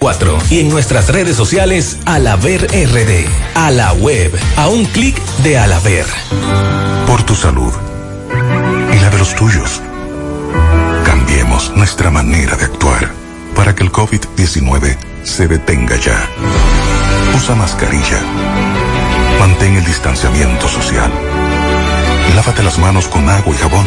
4 y en nuestras redes sociales Alaver RD. A la web, a un clic de Alaver. Por tu salud y la de los tuyos. Cambiemos nuestra manera de actuar para que el COVID-19 se detenga ya. Usa mascarilla. Mantén el distanciamiento social. Lávate las manos con agua y jabón.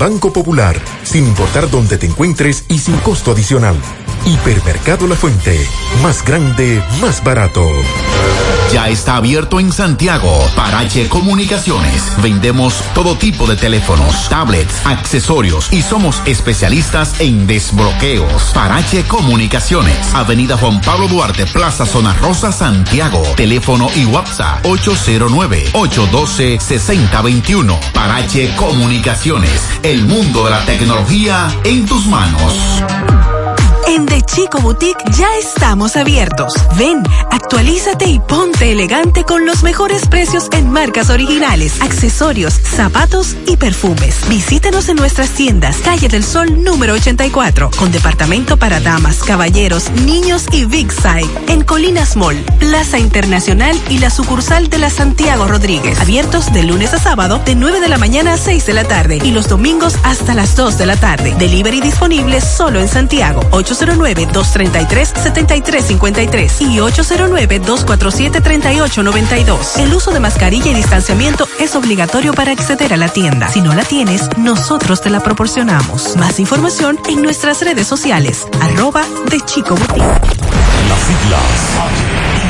Banco Popular, sin importar dónde te encuentres y sin costo adicional. Hipermercado La Fuente, más grande, más barato. Ya está abierto en Santiago. Parache Comunicaciones. Vendemos todo tipo de teléfonos, tablets, accesorios y somos especialistas en desbloqueos. Parache Comunicaciones. Avenida Juan Pablo Duarte, Plaza Zona Rosa, Santiago. Teléfono y WhatsApp 809-812-6021. Parache Comunicaciones. El mundo de la tecnología en tus manos. En The Chico Boutique ya estamos abiertos. Ven, actualízate y ponte elegante con los mejores precios en marcas originales, accesorios, zapatos y perfumes. Visítenos en nuestras tiendas, Calle del Sol número 84, con departamento para damas, caballeros, niños y Big Side. En Colinas Mall, Plaza Internacional y la sucursal de la Santiago Rodríguez. Abiertos de lunes a sábado de 9 de la mañana a 6 de la tarde y los domingos hasta las 2 de la tarde. Delivery disponible solo en Santiago. 809-233-7353 y 809-247-3892. El uso de mascarilla y distanciamiento es obligatorio para acceder a la tienda. Si no la tienes, nosotros te la proporcionamos. Más información en nuestras redes sociales. Arroba de Chico Boutique. Las siglas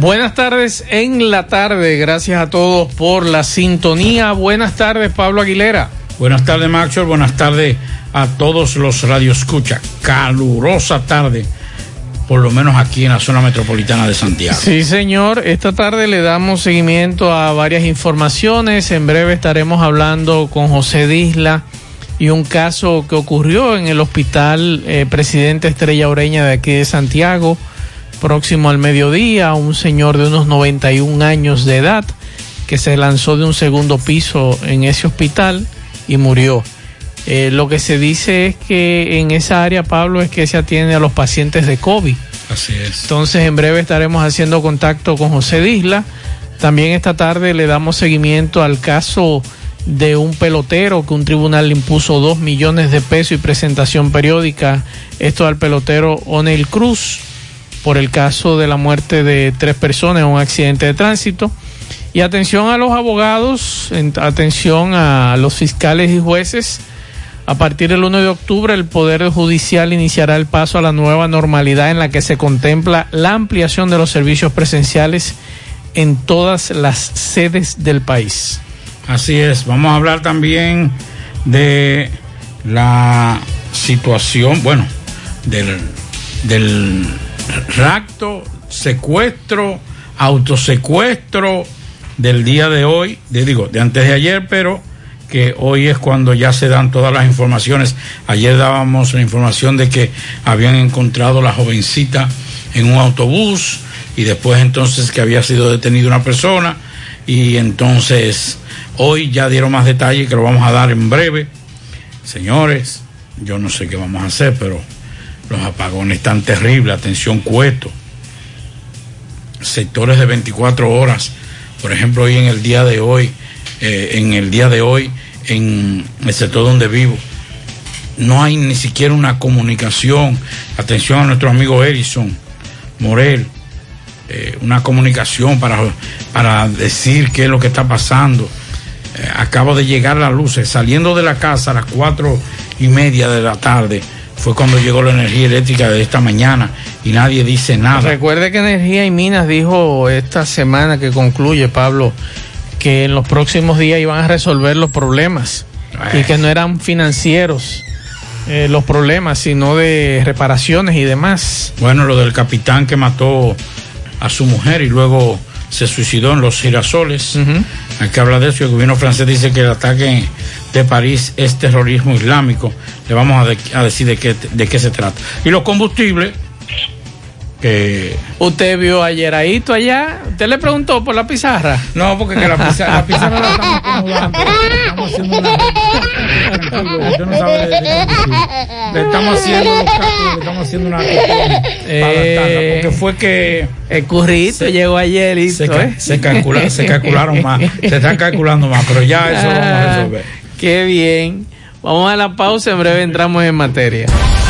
Buenas tardes en la tarde. Gracias a todos por la sintonía. Buenas tardes, Pablo Aguilera. Buenas tardes, Maxwell. Buenas tardes a todos los radioescucha. Calurosa tarde, por lo menos aquí en la zona metropolitana de Santiago. Sí, señor. Esta tarde le damos seguimiento a varias informaciones. En breve estaremos hablando con José Disla y un caso que ocurrió en el hospital eh, Presidente Estrella Oreña de aquí de Santiago próximo al mediodía, un señor de unos 91 años de edad que se lanzó de un segundo piso en ese hospital y murió. Eh, lo que se dice es que en esa área, Pablo, es que se atiende a los pacientes de COVID. Así es. Entonces, en breve estaremos haciendo contacto con José Disla. También esta tarde le damos seguimiento al caso de un pelotero que un tribunal le impuso dos millones de pesos y presentación periódica. Esto al pelotero Onel Cruz por el caso de la muerte de tres personas en un accidente de tránsito. Y atención a los abogados, atención a los fiscales y jueces. A partir del 1 de octubre, el Poder Judicial iniciará el paso a la nueva normalidad en la que se contempla la ampliación de los servicios presenciales en todas las sedes del país. Así es, vamos a hablar también de la situación, bueno, del, del rapto, secuestro, autosecuestro del día de hoy, de, digo, de antes de ayer, pero que hoy es cuando ya se dan todas las informaciones. Ayer dábamos la información de que habían encontrado la jovencita en un autobús y después entonces que había sido detenida una persona y entonces Hoy ya dieron más detalles que lo vamos a dar en breve. Señores, yo no sé qué vamos a hacer, pero los apagones están terribles. Atención, cueto. Sectores de 24 horas. Por ejemplo, hoy en el día de hoy, eh, en el día de hoy, en el sector donde vivo, no hay ni siquiera una comunicación. Atención a nuestro amigo Erison Morel. Eh, una comunicación para, para decir qué es lo que está pasando eh, acabo de llegar las luces, saliendo de la casa a las cuatro y media de la tarde, fue cuando llegó la energía eléctrica de esta mañana y nadie dice nada. Recuerde que Energía y Minas dijo esta semana que concluye, Pablo, que en los próximos días iban a resolver los problemas y que no eran financieros. Eh, los problemas, sino de reparaciones y demás. Bueno, lo del capitán que mató a su mujer y luego se suicidó en los girasoles. Que hablar de eso. El gobierno francés dice que el ataque de París es terrorismo islámico. Le vamos a, decir de qué, de qué se trata. Y los combustibles que usted vio ayer ahí allá. Usted le preguntó por la pizarra. No porque la, pizarra, la pizarra la estamos acomodando estamos haciendo una usted no sabe de, le estamos haciendo los cálculos le estamos haciendo una eh, porque fue que el currito llegó ayer listo, se, ¿eh? se, calcula, se calcularon más. Se están calculando más pero ya eso lo vamos a resolver. qué bien. Vamos a la pausa en breve entramos en materia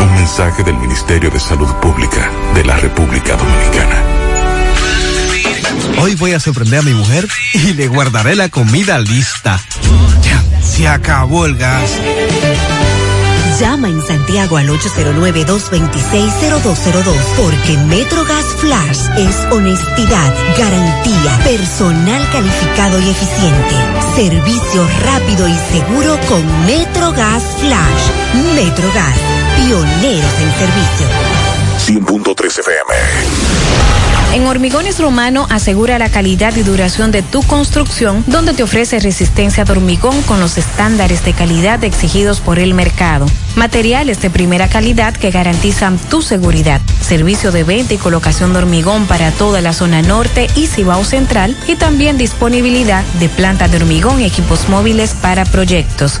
Un mensaje del Ministerio de Salud Pública de la República Dominicana. Hoy voy a sorprender a mi mujer y le guardaré la comida lista. Ya, se acabó el gas. Llama en Santiago al 809-226-0202 porque MetroGas Flash es honestidad, garantía, personal calificado y eficiente, servicio rápido y seguro con MetroGas Flash. MetroGas, pioneros en servicio. 100.3 FM. En Hormigones Romano asegura la calidad y duración de tu construcción, donde te ofrece resistencia de hormigón con los estándares de calidad exigidos por el mercado. Materiales de primera calidad que garantizan tu seguridad. Servicio de venta y colocación de hormigón para toda la zona norte y Cibao Central y también disponibilidad de planta de hormigón y equipos móviles para proyectos.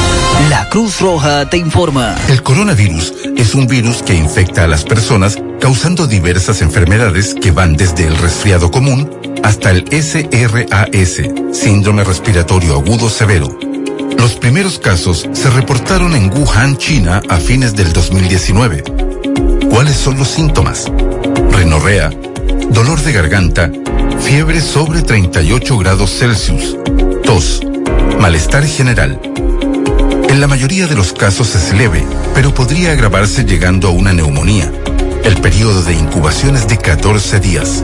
La Cruz Roja te informa. El coronavirus es un virus que infecta a las personas causando diversas enfermedades que van desde el resfriado común hasta el SRAS, síndrome respiratorio agudo severo. Los primeros casos se reportaron en Wuhan, China, a fines del 2019. ¿Cuáles son los síntomas? Renorrea, dolor de garganta, fiebre sobre 38 grados Celsius, tos, malestar general. En la mayoría de los casos es leve, pero podría agravarse llegando a una neumonía. El periodo de incubación es de 14 días.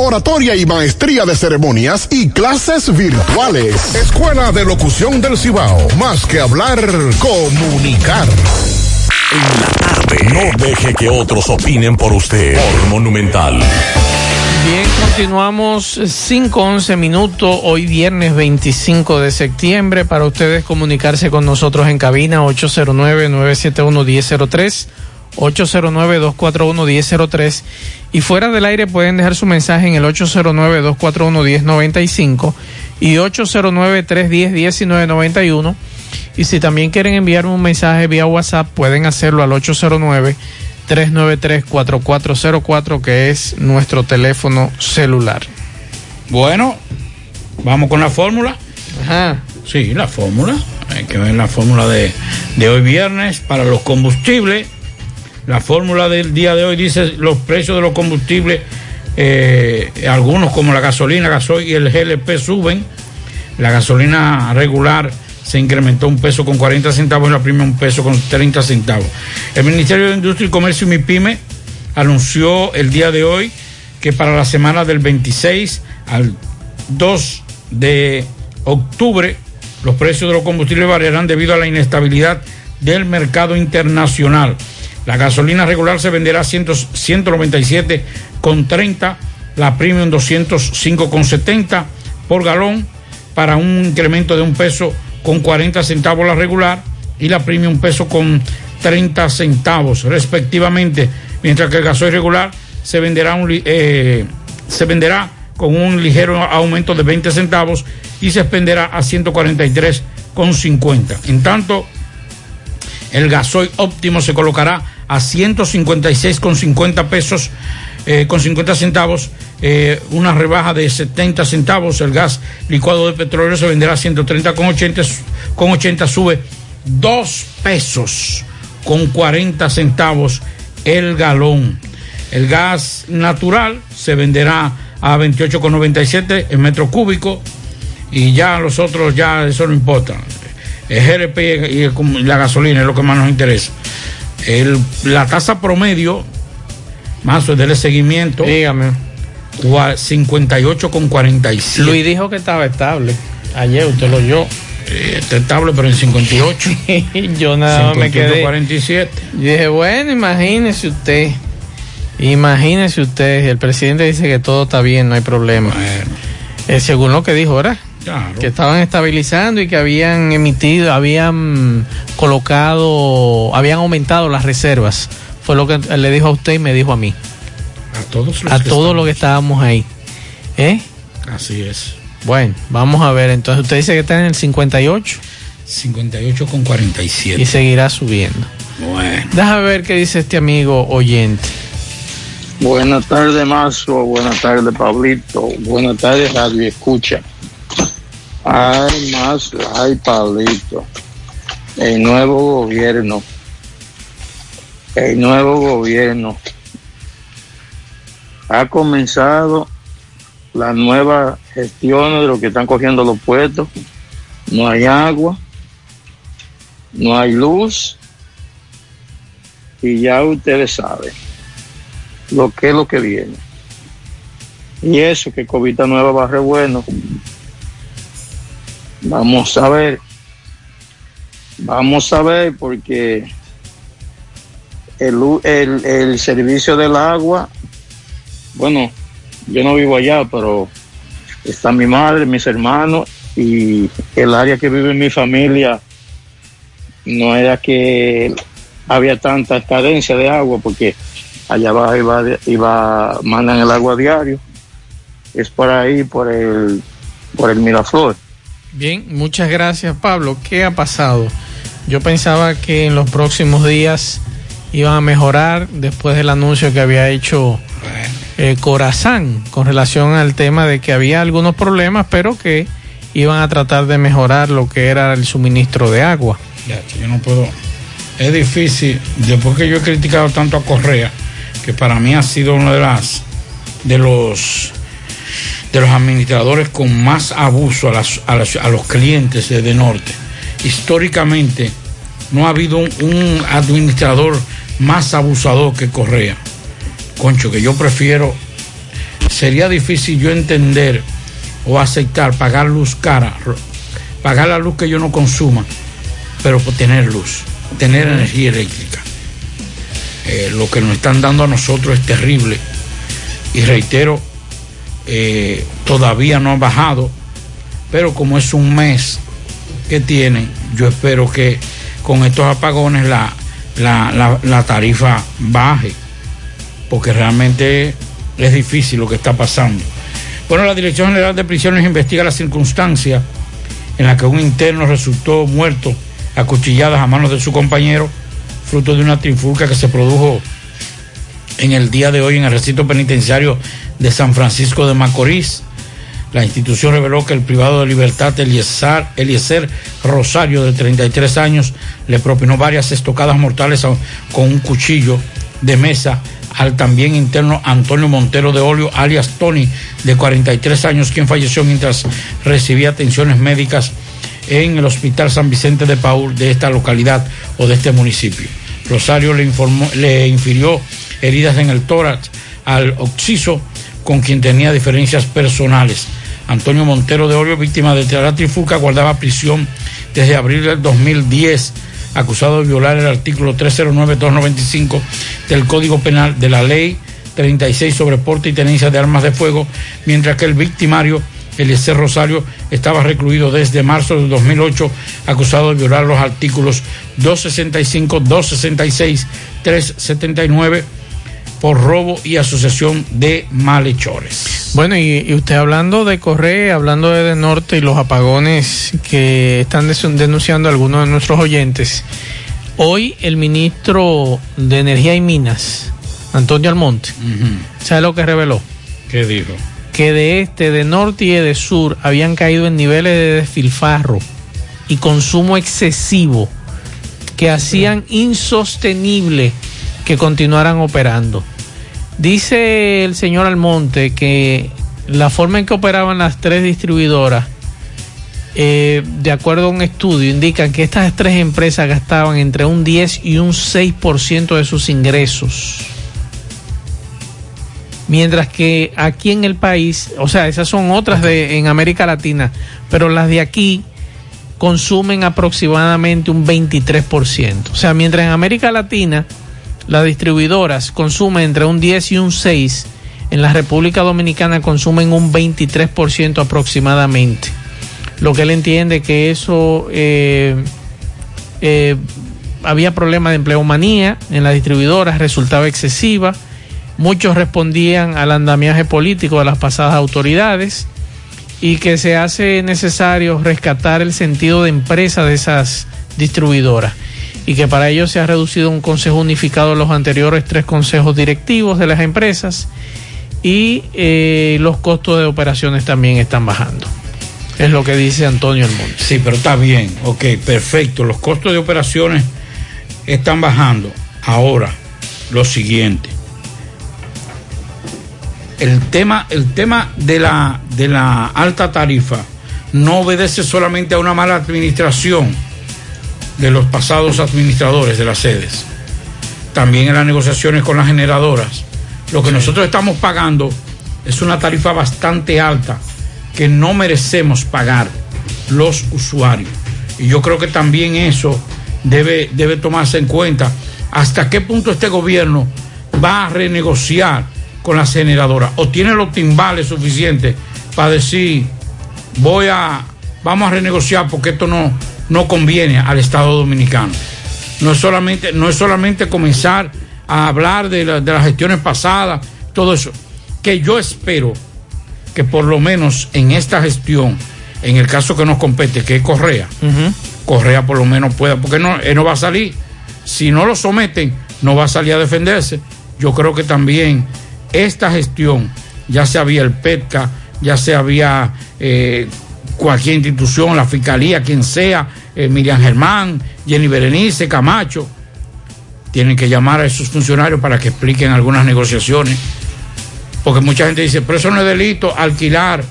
oratoria y maestría de ceremonias y clases virtuales. Escuela de Locución del Cibao. Más que hablar, comunicar. En la tarde. No deje que otros opinen por usted. Por Monumental. Bien, continuamos 5-11 minutos, hoy viernes 25 de septiembre, para ustedes comunicarse con nosotros en cabina 809-971-1003, 809-241-1003 y fuera del aire pueden dejar su mensaje en el 809-241-1095 y 809-310-1991 y si también quieren enviar un mensaje vía WhatsApp pueden hacerlo al 809 393-4404, que es nuestro teléfono celular. Bueno, vamos con la fórmula. Ajá. Sí, la fórmula. Hay que ver la fórmula de, de hoy viernes para los combustibles. La fórmula del día de hoy dice los precios de los combustibles, eh, algunos como la gasolina, gasoil y el GLP suben. La gasolina regular se incrementó un peso con 40 centavos y la prima un peso con 30 centavos. El Ministerio de Industria y Comercio y MIPYME anunció el día de hoy que para la semana del 26 al 2 de octubre los precios de los combustibles variarán debido a la inestabilidad del mercado internacional. La gasolina regular se venderá a 197,30, la premium 205,70 por galón para un incremento de un peso con 40 centavos la regular y la premium peso con 30 centavos respectivamente, mientras que el gasoil regular se venderá, un, eh, se venderá con un ligero aumento de 20 centavos y se expenderá a 143,50. En tanto, el gasoil óptimo se colocará a 156,50 pesos eh, con 50 centavos, eh, una rebaja de 70 centavos. El gas licuado de petróleo se venderá a 130 con 80, con 80 sube 2 pesos con 40 centavos el galón. El gas natural se venderá a 28,97 en metro cúbico y ya los otros ya eso no importa. El GRP y la gasolina es lo que más nos interesa. El, la tasa promedio, más o del seguimiento. Dígame. 58,47. Luis dijo que estaba estable. Ayer usted lo oyó. está estable, pero en 58. yo nada más me quedé. 47. dije, bueno, imagínese usted. Imagínese usted. El presidente dice que todo está bien, no hay problema. Eh, según lo que dijo, Que estaban estabilizando y que habían emitido, habían colocado, habían aumentado las reservas. Fue lo que le dijo a usted y me dijo a mí. A todos los A todos los que estábamos ahí. ¿Eh? Así es. Bueno, vamos a ver. Entonces usted dice que está en el 58. 58 con 47. Y seguirá subiendo. Bueno. Déjame ver qué dice este amigo oyente. Buenas tardes, Mazo. Buenas tardes, Pablito. Buenas tardes, Radio Escucha. Ay, más, ay, Pablito. El nuevo gobierno. El nuevo gobierno. Ha comenzado la nueva gestión de lo que están cogiendo los puestos. No hay agua, no hay luz. Y ya ustedes saben lo que es lo que viene. Y eso que Covita Nueva va a bueno Vamos a ver. Vamos a ver porque el, el, servicio del agua, bueno, yo no vivo allá, pero está mi madre, mis hermanos y el área que vive mi familia no era que había tanta carencia de agua porque allá abajo iba, iba mandan el agua diario es por ahí por el por el Miraflor Bien, muchas gracias Pablo. ¿Qué ha pasado? Yo pensaba que en los próximos días iban a mejorar después del anuncio que había hecho eh, Corazán con relación al tema de que había algunos problemas, pero que iban a tratar de mejorar lo que era el suministro de agua. Ya, yo no puedo. Es difícil, después que yo he criticado tanto a Correa, que para mí ha sido uno de las de los de los administradores con más abuso a, los clientes de, Norte. Históricamente no ha habido un, administrador más abusador que Correa. Concho, que yo prefiero, sería difícil yo entender o aceptar pagar luz cara, pagar la luz que yo no consuma, pero tener luz, tener energía eléctrica. Eh, lo que nos están dando a nosotros es terrible. Y reitero, eh, todavía no ha bajado, pero como es un mes que tienen, yo espero que con estos apagones la, la, tarifa baje, porque realmente es difícil lo que está pasando. Bueno, la Dirección General de Prisiones investiga la circunstancia en la que un interno resultó muerto a cuchilladas a manos de su compañero, fruto de una trifulca que se produjo en el día de hoy en el recinto penitenciario de San Francisco de Macorís. La institución reveló que el privado de libertad Eliezer, Rosario, de 33 años, le propinó varias estocadas mortales con un cuchillo de mesa al también interno Antonio Montero de Olio, alias Tony, de 43 años, quien falleció mientras recibía atenciones médicas en el Hospital San Vicente de Paul de esta localidad o de este municipio. Rosario le, informó, le infirió heridas en el tórax al occiso con quien tenía diferencias personales. Antonio Montero de Orio, víctima de la trifulca, guardaba prisión desde abril del 2010, acusado de violar el artículo 309-295 del Código Penal de la Ley 36 sobre porte y tenencia de armas de fuego, mientras que el victimario, Eliezer Rosario, estaba recluido desde marzo del 2008, acusado de violar los artículos 265, 266, 379 por robo y asociación de malhechores. Bueno, y, usted hablando de Correa, hablando de, de Norte y los apagones que están denunciando algunos de nuestros oyentes, hoy el ministro de Energía y Minas, Antonio Almonte. ¿Sabe lo que reveló? ¿Qué dijo? Que de este, de norte y de sur habían caído en niveles de despilfarro y consumo excesivo que hacían insostenible que continuaran operando. Dice el señor Almonte que la forma en que operaban las tres distribuidoras, eh, de acuerdo a un estudio, indican que estas tres empresas gastaban entre un 10 y un 6% de sus ingresos. Mientras que aquí en el país, o sea, esas son otras de en América Latina, pero las de aquí consumen aproximadamente un 23%. O sea, mientras en América Latina las distribuidoras consumen entre un 10 y un 6, en la República Dominicana consumen un 23% aproximadamente. Lo que él entiende que eso eh, eh, había problemas de empleomanía en las distribuidoras, resultaba excesiva. Muchos respondían al andamiaje político de las pasadas autoridades y que se hace necesario rescatar el sentido de empresa de esas distribuidoras y que para ello se ha reducido un consejo unificado de los anteriores tres consejos directivos de las empresas y eh, los costos de operaciones también están bajando. Es lo que dice Antonio El Monte. Sí, pero está bien, ok, perfecto. Los costos de operaciones están bajando. Ahora, lo siguiente. El tema, el tema de, la, de la alta tarifa no obedece solamente a una mala administración de los pasados administradores de las sedes. También en las negociaciones con las generadoras. Lo que nosotros estamos pagando es una tarifa bastante alta que no merecemos pagar los usuarios. Y yo creo que también eso debe, debe tomarse en cuenta. ¿Hasta qué punto este gobierno va a renegociar con las generadoras? ¿O tiene los timbales suficientes para decir, voy a, vamos a renegociar porque esto no, no conviene al Estado Dominicano? No es solamente, no es solamente comenzar a hablar de, la, de las gestiones pasadas, todo eso, que yo espero que por lo menos en esta gestión, en el caso que nos compete, que es Correa, Correa por lo menos pueda, porque no, él no va a salir. Si no lo someten, no va a salir a defenderse. Yo creo que también esta gestión, ya se había el PETCA, ya se había eh, cualquier institución, la Fiscalía, quien sea, Miriam Germán, Jenny Berenice, Camacho, tienen que llamar a esos funcionarios para que expliquen algunas negociaciones. Porque mucha gente dice, pero eso no es delito, alquilar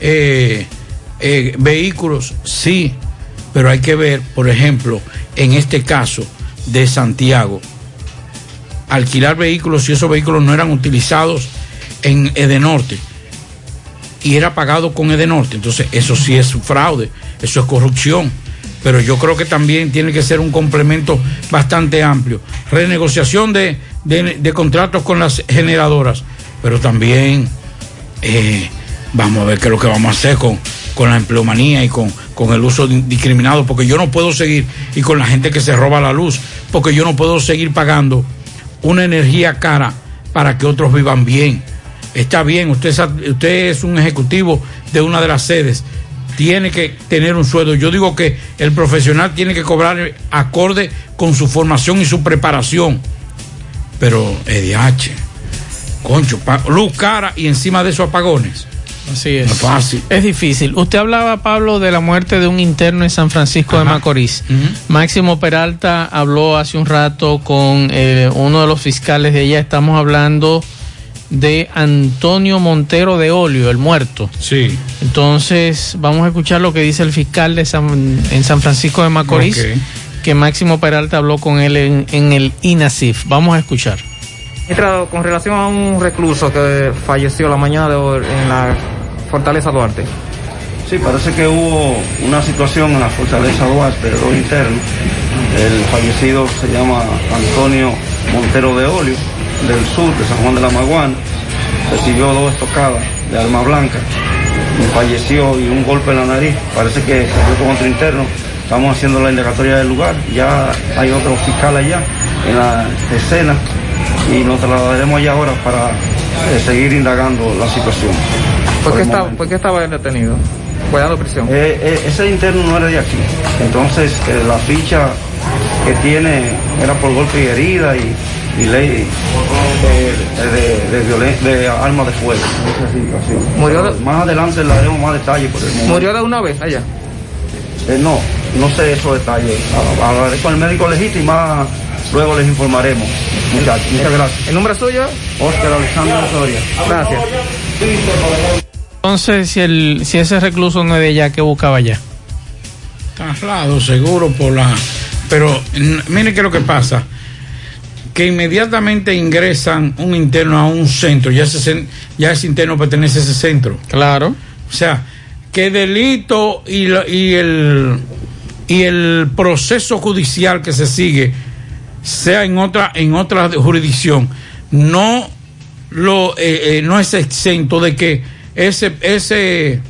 eh, eh, vehículos, sí, pero hay que ver, por ejemplo, en este caso de Santiago, alquilar vehículos si esos vehículos no eran utilizados en Edenorte y era pagado con Edenorte, entonces eso sí es fraude, eso es corrupción pero yo creo que también tiene que ser un complemento bastante amplio. Renegociación de, de, contratos con las generadoras, pero también eh, vamos a ver qué es lo que vamos a hacer con, con la empleomanía y con, con el uso discriminado, porque yo no puedo seguir, y con la gente que se roba la luz, porque yo no puedo seguir pagando una energía cara para que otros vivan bien. Está bien, usted, usted es un ejecutivo de una de las sedes, tiene que tener un sueldo. Yo digo que el profesional tiene que cobrar acorde con su formación y su preparación. Pero EDH, concho, luz cara y encima de esos apagones. Así es. fácil. Es difícil. Usted hablaba, Pablo, de la muerte de un interno en San Francisco de Macorís. Máximo Peralta habló hace un rato con eh, uno de los fiscales de ella. Estamos hablando de Antonio Montero de Olio, el muerto. Sí. Entonces, vamos a escuchar lo que dice el fiscal de San, en San Francisco de Macorís, que Máximo Peralta habló con él en, el INASIF. Vamos a escuchar. Con relación a un recluso que falleció la mañana de hoy en la Fortaleza Duarte. Sí, parece que hubo una situación en la Fortaleza Duarte, lo interno. El fallecido se llama Antonio Montero de Olio del sur, de San Juan de la Maguana, recibió dos estocadas de arma blanca, y falleció y un golpe en la nariz, parece que salió con otro interno, estamos haciendo la indagatoria del lugar, ya hay otro fiscal allá en la escena y nos trasladaremos allá ahora para eh, seguir indagando la situación. ¿Por, qué, estaba, ¿Por qué estaba detenido? Cuidado prisión. Eh, eh, ese interno no era de aquí, entonces la ficha que tiene era por golpe y herida y y ley de, de, de, violen- de armas de fuego. Murió de- Más adelante le daremos más detalles por el momento. ¿Murió de una vez allá? Eh, no, no sé esos detalles. Ha- Hablaré con el médico legítimo y más luego les informaremos. Muchachos, muchas gracias. ¿El nombre suyo? Oscar Alexander Osoria. Gracias. Entonces, si, el, si ese recluso no es de allá, ¿qué buscaba allá? traslado seguro por la pero mire qué es lo que pasa que inmediatamente ingresan un interno a un centro ya ese ya ese interno pertenece a ese centro. Claro. O sea que delito y, la- y el y el proceso judicial que se sigue sea en otra en otra jurisdicción no lo eh, eh, no es exento de que ese ese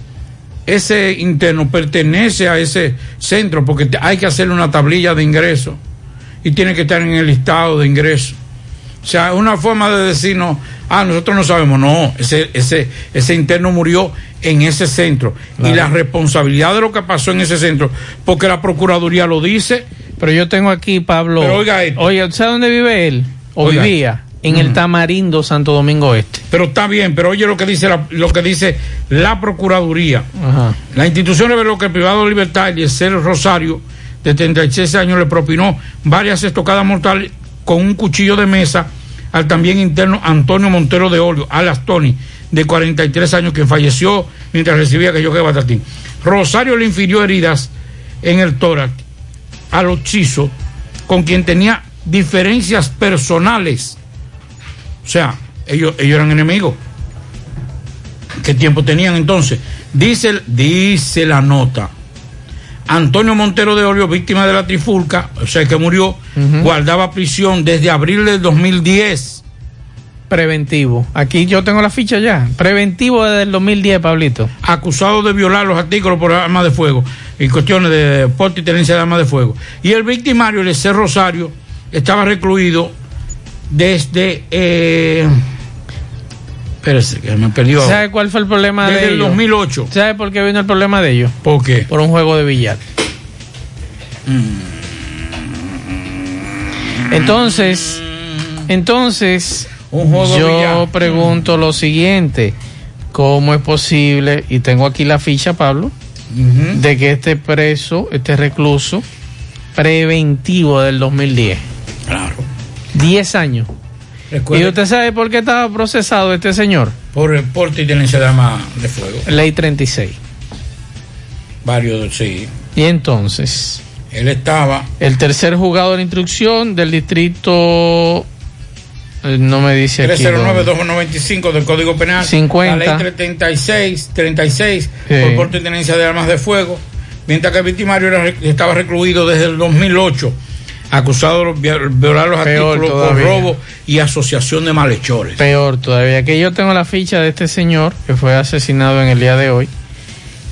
ese interno pertenece a ese centro porque hay que hacerle una tablilla de ingreso y tiene que estar en el listado de ingreso. O sea, una forma de decirnos, ah, nosotros no sabemos, no, ese, ese, ese interno murió en ese centro. Y la responsabilidad de lo que pasó en ese centro, porque la Procuraduría lo dice. Pero yo tengo aquí, Pablo. Pero oiga esto. Oye, ¿sabe dónde vive él? O Oiga. vivía. En el. Tamarindo, Santo Domingo Este. Pero está bien, pero oye lo que dice la, lo que dice la Procuraduría. Ajá. La institución reveló que el privado de libertad, Eliezer Rosario, de 36 años, le propinó varias estocadas mortales con un cuchillo de mesa al también interno Antonio Montero de Olio, alias Tony, de 43 años, que falleció mientras recibía que yo que batatín. Rosario le infirió heridas en el tórax al occiso, con quien tenía diferencias personales. O sea, ellos, ellos eran enemigos. ¿Qué tiempo tenían entonces? Dice, dice la nota. Antonio Montero de Olio, víctima de la trifulca, o sea que murió, guardaba prisión desde abril del 2010. Preventivo. Aquí yo tengo la ficha ya. Preventivo desde el 2010, Pablito. Acusado de violar los artículos por armas de fuego y cuestiones de porte y tenencia de armas de fuego. Y el victimario, el C. Rosario, estaba recluido desde. Eh, espérese, que me perdió. ¿Sabe cuál fue el problema Desde de el ellos? 2008. ¿Sabe por qué vino el problema de ellos? ¿Por qué? Por un juego de billar. Entonces, entonces, Un juego de yo billar. pregunto lo siguiente: ¿cómo es posible? Y tengo aquí la ficha, Pablo, de que este preso, este recluso preventivo del 2010, Claro. 10 años. Recuerde- ¿Y usted sabe por qué estaba procesado este señor? Por el porte y tenencia de armas de fuego. Ley 36. Varios, sí. Y entonces, Él estaba. el tercer juzgado de instrucción del distrito, eh, no me dice aquí. dónde. 309-295 del Código Penal. 50. La ley 36, 36 Sí. por porte y tenencia de armas de fuego. Mientras que el victimario era estaba recluido desde el 2008, acusado de vi- violar los Peor artículos por todavía. robo y asociación de malhechores. Peor todavía, que yo tengo la ficha de este señor que fue asesinado en el día de hoy.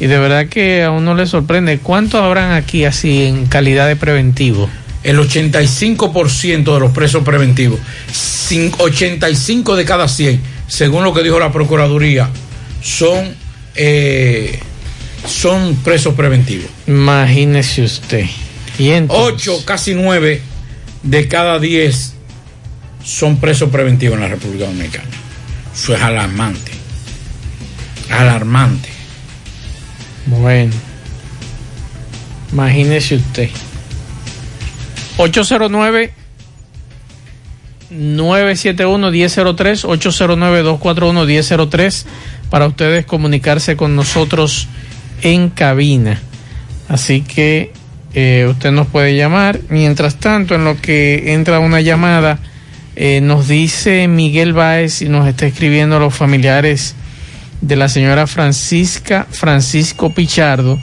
Y de verdad que a uno le sorprende. ¿Cuántos habrán aquí así en calidad de preventivo? El 85% de los presos preventivos, cin- 85 de cada 100, según lo que dijo la Procuraduría, son, eh, son presos preventivos. Imagínese usted. Y 8, casi 9 de cada 10 son presos preventivos en la República Dominicana. Eso es alarmante. Alarmante. Bueno. Imagínese usted. 809 971 1003 809 241 1003 para ustedes comunicarse con nosotros en cabina. Así que eh, usted nos puede llamar. Mientras tanto, en lo que entra una llamada, eh, nos dice Miguel Báez y nos está escribiendo los familiares de la señora Francisca Francisco Pichardo.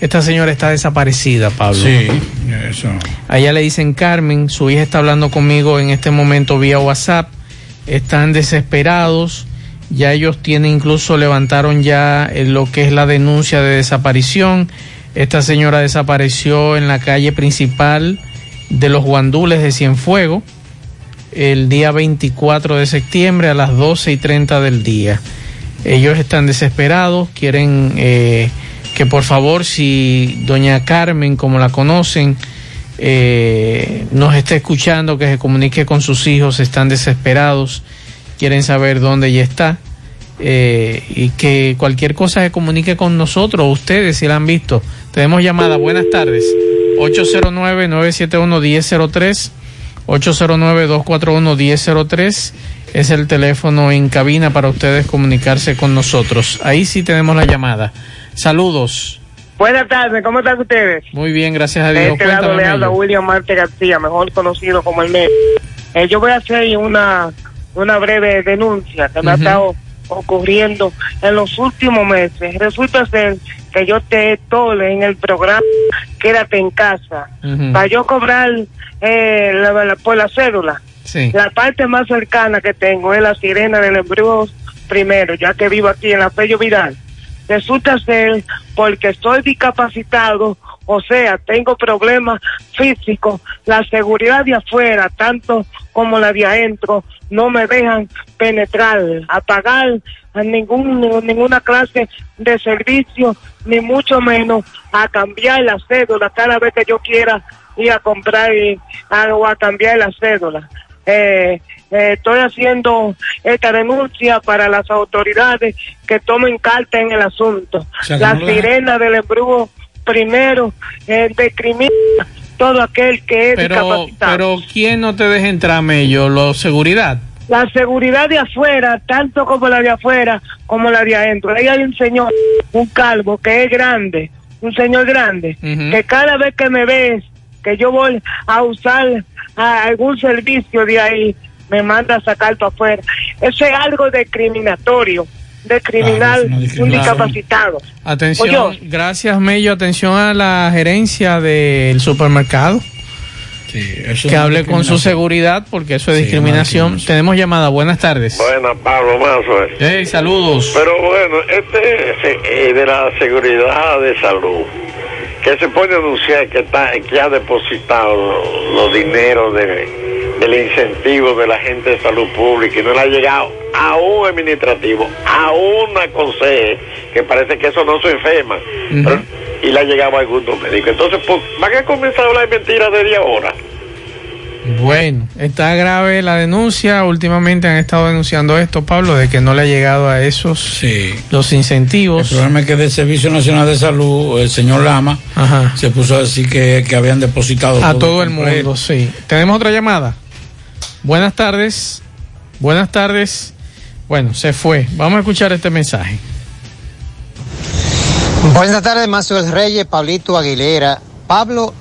Esta señora está desaparecida, Pablo. Sí, eso. A ella le dicen Carmen, su hija está hablando conmigo en este momento vía WhatsApp. Están desesperados. Ya ellos tienen, incluso levantaron ya eh, lo que es la denuncia de desaparición. Esta señora desapareció en la calle principal de los Guandules de Cienfuego el día 24 de septiembre a las 12 y 30 del día. Ellos están desesperados, quieren eh, que por favor, si doña Carmen, como la conocen, eh, nos esté escuchando, que se comunique con sus hijos, están desesperados, quieren saber dónde ya está. eh, y que cualquier cosa se comunique con nosotros, ustedes si la han visto. Tenemos llamada, buenas tardes. 809-971-1003, 809-241-1003 es el teléfono en cabina para ustedes comunicarse con nosotros. Ahí sí tenemos la llamada. Saludos. Buenas tardes, ¿cómo están ustedes? Muy bien, gracias a De Dios. este lado Cuéntame, le habla. William Marte García, mejor conocido como el MED. Eh, yo voy a hacer una, una breve denuncia que me ha Ujú. estado ocurriendo en los últimos meses. Resulta ser que yo te tole en el programa Quédate en casa. Para yo cobrar eh, la- la- por la cédula. Sí. La parte más cercana que tengo es la sirena del embrujo primero, ya que vivo aquí en la Pello Vidal. Resulta ser porque estoy discapacitado, o sea, tengo problemas físicos, la seguridad de afuera, tanto como la de adentro, no me dejan penetrar, a pagar a ningún, ninguna clase de servicio, ni mucho menos a cambiar la cédula cada vez que yo quiera ir a comprar y, a- o a cambiar la cédula. Eh, eh, estoy haciendo esta denuncia para las autoridades que tomen carta en el asunto. sea, que la no la- sirena del embrujo primero eh, decrimina todo aquel que es Pero, discapacitado. pero ¿quién no te deja entrar, Mello? ¿Lo seguridad? La seguridad de afuera, tanto como la de afuera como la de adentro. Ahí hay un señor, un calvo, que es grande, un señor grande, que cada vez que me ves, que yo voy a usar a algún servicio de ahí, me manda a sacar para afuera. Eso es algo discriminatorio, de criminal, un discapacitado. Atención, Oye. gracias Mello, atención a la gerencia del supermercado. que hable con su seguridad porque eso es discriminación. Tenemos llamada, buenas tardes. Buenas, Pablo Mazo. eh. Hey, saludos. Pero bueno, este se- eh, de la seguridad de salud, que se puede anunciar que está que ha depositado los, dineros de, del incentivo de la gente de salud pública y no le ha llegado a un administrativo, a una conseje, que parece que eso no se enferma, pero- y le ha llegado a algunos médicos. Entonces, pues, van a comenzar a hablar de mentiras desde ahora. Bueno, está grave la denuncia. Últimamente han estado denunciando esto, Pablo, de que no le ha llegado a esos los incentivos. El problema es que del Servicio Nacional de Salud, el señor Lama, se puso a decir que, que habían depositado A todo el completo. mundo, sí. Tenemos otra llamada. Buenas tardes. Buenas tardes. Bueno, se fue. Vamos a escuchar este mensaje. Buenas tardes, Mazo Reyes, Pablito Aguilera. Pablo,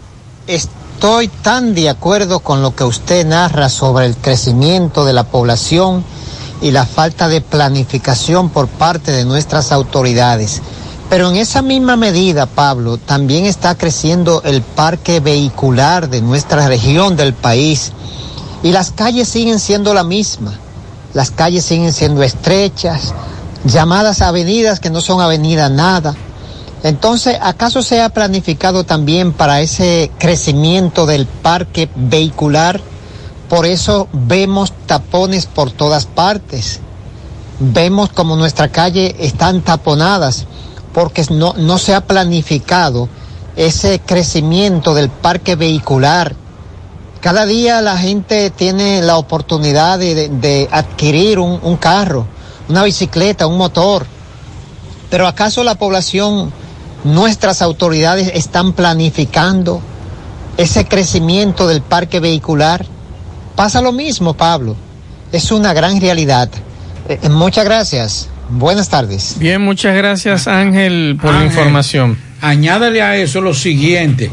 estoy tan de acuerdo con lo que usted narra sobre el crecimiento de la población y la falta de planificación por parte de nuestras autoridades. Pero en esa misma medida, Pablo, también está creciendo el parque vehicular de nuestra región del país y las calles siguen siendo la misma. Las calles siguen siendo estrechas, llamadas avenidas que no son avenidas nada. Entonces, ¿acaso se ha planificado también para ese crecimiento del parque vehicular? Por eso vemos tapones por todas partes. Vemos como nuestra calle están taponadas porque no, no se ha planificado ese crecimiento del parque vehicular. Cada día la gente tiene la oportunidad de, adquirir un, un carro, una bicicleta, un motor. Pero ¿acaso la población, nuestras autoridades están planificando ese crecimiento del parque vehicular? Pasa lo mismo, Pablo. Es una gran realidad. Eh, eh, muchas gracias. Buenas tardes. Bien, muchas gracias Ángel por la información. Añádele a eso lo siguiente.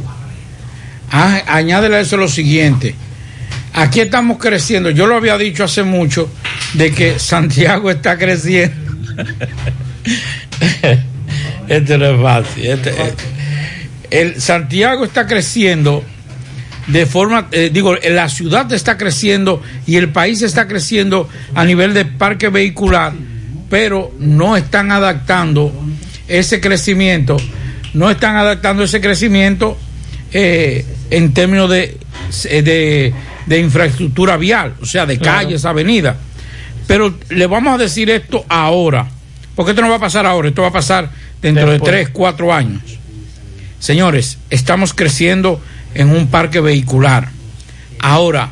Ah, Añádele a eso lo siguiente. Aquí estamos creciendo. Yo lo había dicho hace mucho de que Santiago está creciendo. este no es fácil. este- eh, el Santiago está creciendo de forma, eh, digo, la ciudad está creciendo y el país está creciendo a nivel de parque vehicular, pero no están adaptando ese crecimiento, no están adaptando ese crecimiento eh, en términos de, de, de infraestructura vial, o sea, de Claro. calles, avenidas. Pero le vamos a decir esto ahora, porque esto no va a pasar ahora, esto va a pasar dentro Después. de tres, cuatro años. Señores, estamos creciendo en un parque vehicular. Ahora,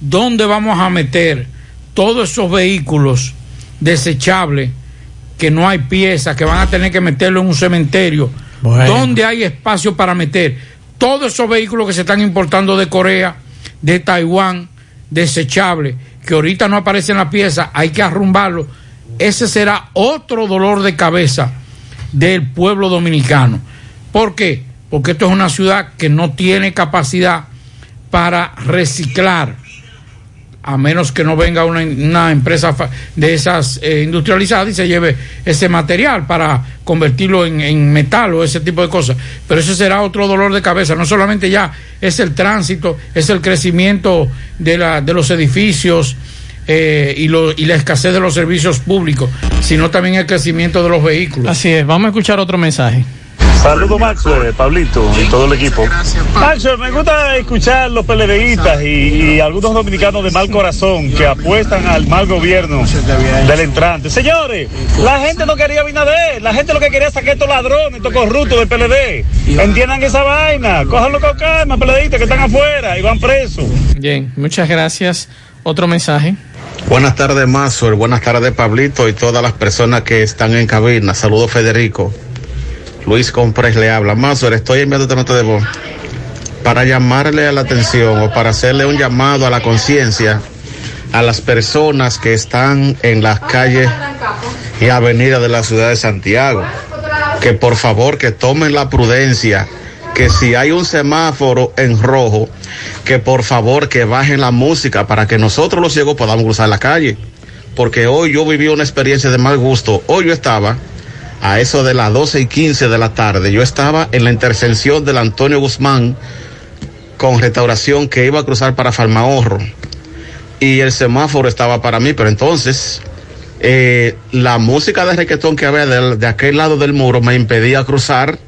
¿dónde vamos a meter todos esos vehículos desechables que no hay piezas, que van a tener que meterlo en un cementerio? Bueno. ¿Dónde hay espacio para meter todos esos vehículos que se están importando de Corea, de Taiwán, desechables, que ahorita no aparecen las piezas, hay que arrumbarlo? Ese será otro dolor de cabeza del pueblo dominicano. ¿Por qué? Porque esto es una ciudad que no tiene capacidad para reciclar, a menos que no venga una, empresa de esas eh, industrializadas y se lleve ese material para convertirlo en, en metal o ese tipo de cosas. Pero ese será otro dolor de cabeza. No solamente ya es el tránsito, es el crecimiento de, la, de los edificios eh, y, lo- y la escasez de los servicios públicos, sino también el crecimiento de los vehículos. Así es, vamos a escuchar otro mensaje. Saludos Maxwell, Pablito y todo el equipo. Maxwell, me gusta escuchar los PLDistas y, y algunos dominicanos de mal corazón que apuestan al mal gobierno del entrante. Señores, la gente no quería Binader, la gente lo que quería es sacar estos ladrones, estos corruptos del PLD. Entiendan esa vaina, cójanlo con calma, PLDistas que están afuera y van presos. Bien, muchas gracias. Otro mensaje. Buenas tardes, Mazur. Buenas tardes, Pablito y todas las personas que están en cabina. Saludos, Federico. Luis Compres le habla. Mazur, estoy enviando nota de voz para llamarle a la atención o para hacerle un llamado a la conciencia a las personas que están en las calles y avenidas de la ciudad de Santiago. Que por favor que tomen la prudencia, que si hay un semáforo en rojo, que por favor que bajen la música para que nosotros los ciegos podamos cruzar la calle. Porque hoy yo viví una experiencia de mal gusto. Hoy yo estaba a eso de las 12 y 15 de la tarde, yo estaba en la intersección del Antonio Guzmán con restauración que iba a cruzar para Farmahorro y el semáforo estaba para mí, pero entonces eh, la música de reggaetón que había de aquel lado del muro me impedía cruzar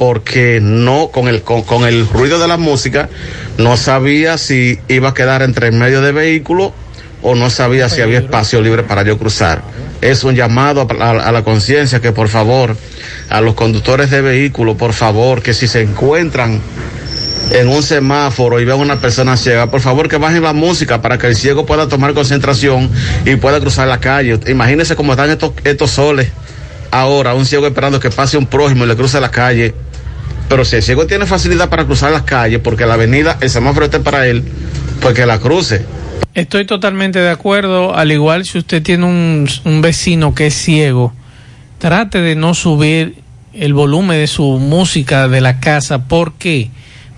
porque no, con el, con, con el ruido de la música, no sabía si iba a quedar entre el medio de vehículo o no sabía si había espacio libre para yo cruzar. Es un llamado a, a- a la conciencia que por favor, a los conductores de vehículos, por favor, que si se encuentran en un semáforo y ven una persona ciega, por favor que bajen la música para que el ciego pueda tomar concentración y pueda cruzar la calle. Imagínense cómo están estos, estos soles ahora, un ciego esperando que pase un prójimo y le cruce la calle. Pero si el ciego tiene facilidad para cruzar las calles, porque la avenida, el semáforo esté para él, pues que la cruce. Estoy totalmente de acuerdo, al igual si usted tiene un, vecino que es ciego, trate de no subir el volumen de su música de la casa. ¿Por qué?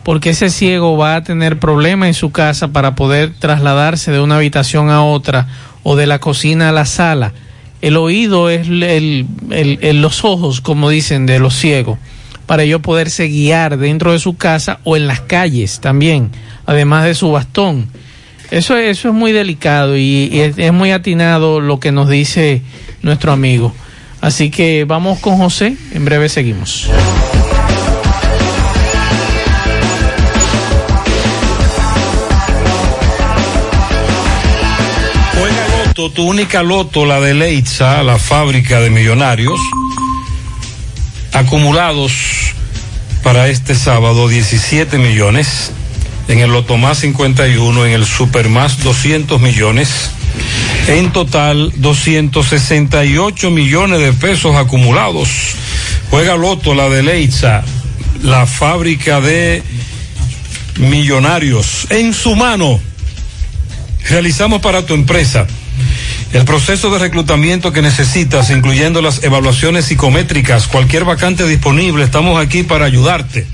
Porque ese ciego va a tener problemas en su casa para poder trasladarse de una habitación a otra o de la cocina a la sala. El oído es el- el- el- los ojos, como dicen, de los ciegos, para ellos poderse guiar dentro de su casa o en las calles también, además de su bastón. Eso, eso es muy delicado y, es, es muy atinado lo que nos dice nuestro amigo. Así que vamos con José, en breve seguimos. Juega Loto, tu única Loto, la de Leitza, la fábrica de millonarios. Acumulados para este sábado 17 millones. En el Loto Más 51, en el Super Más 200 millones. En total 268 millones de pesos acumulados. Juega Loto, la de Leitza, la fábrica de millonarios. En su mano realizamos para tu empresa el proceso de reclutamiento que necesitas, incluyendo las evaluaciones psicométricas, cualquier vacante disponible, estamos aquí para ayudarte.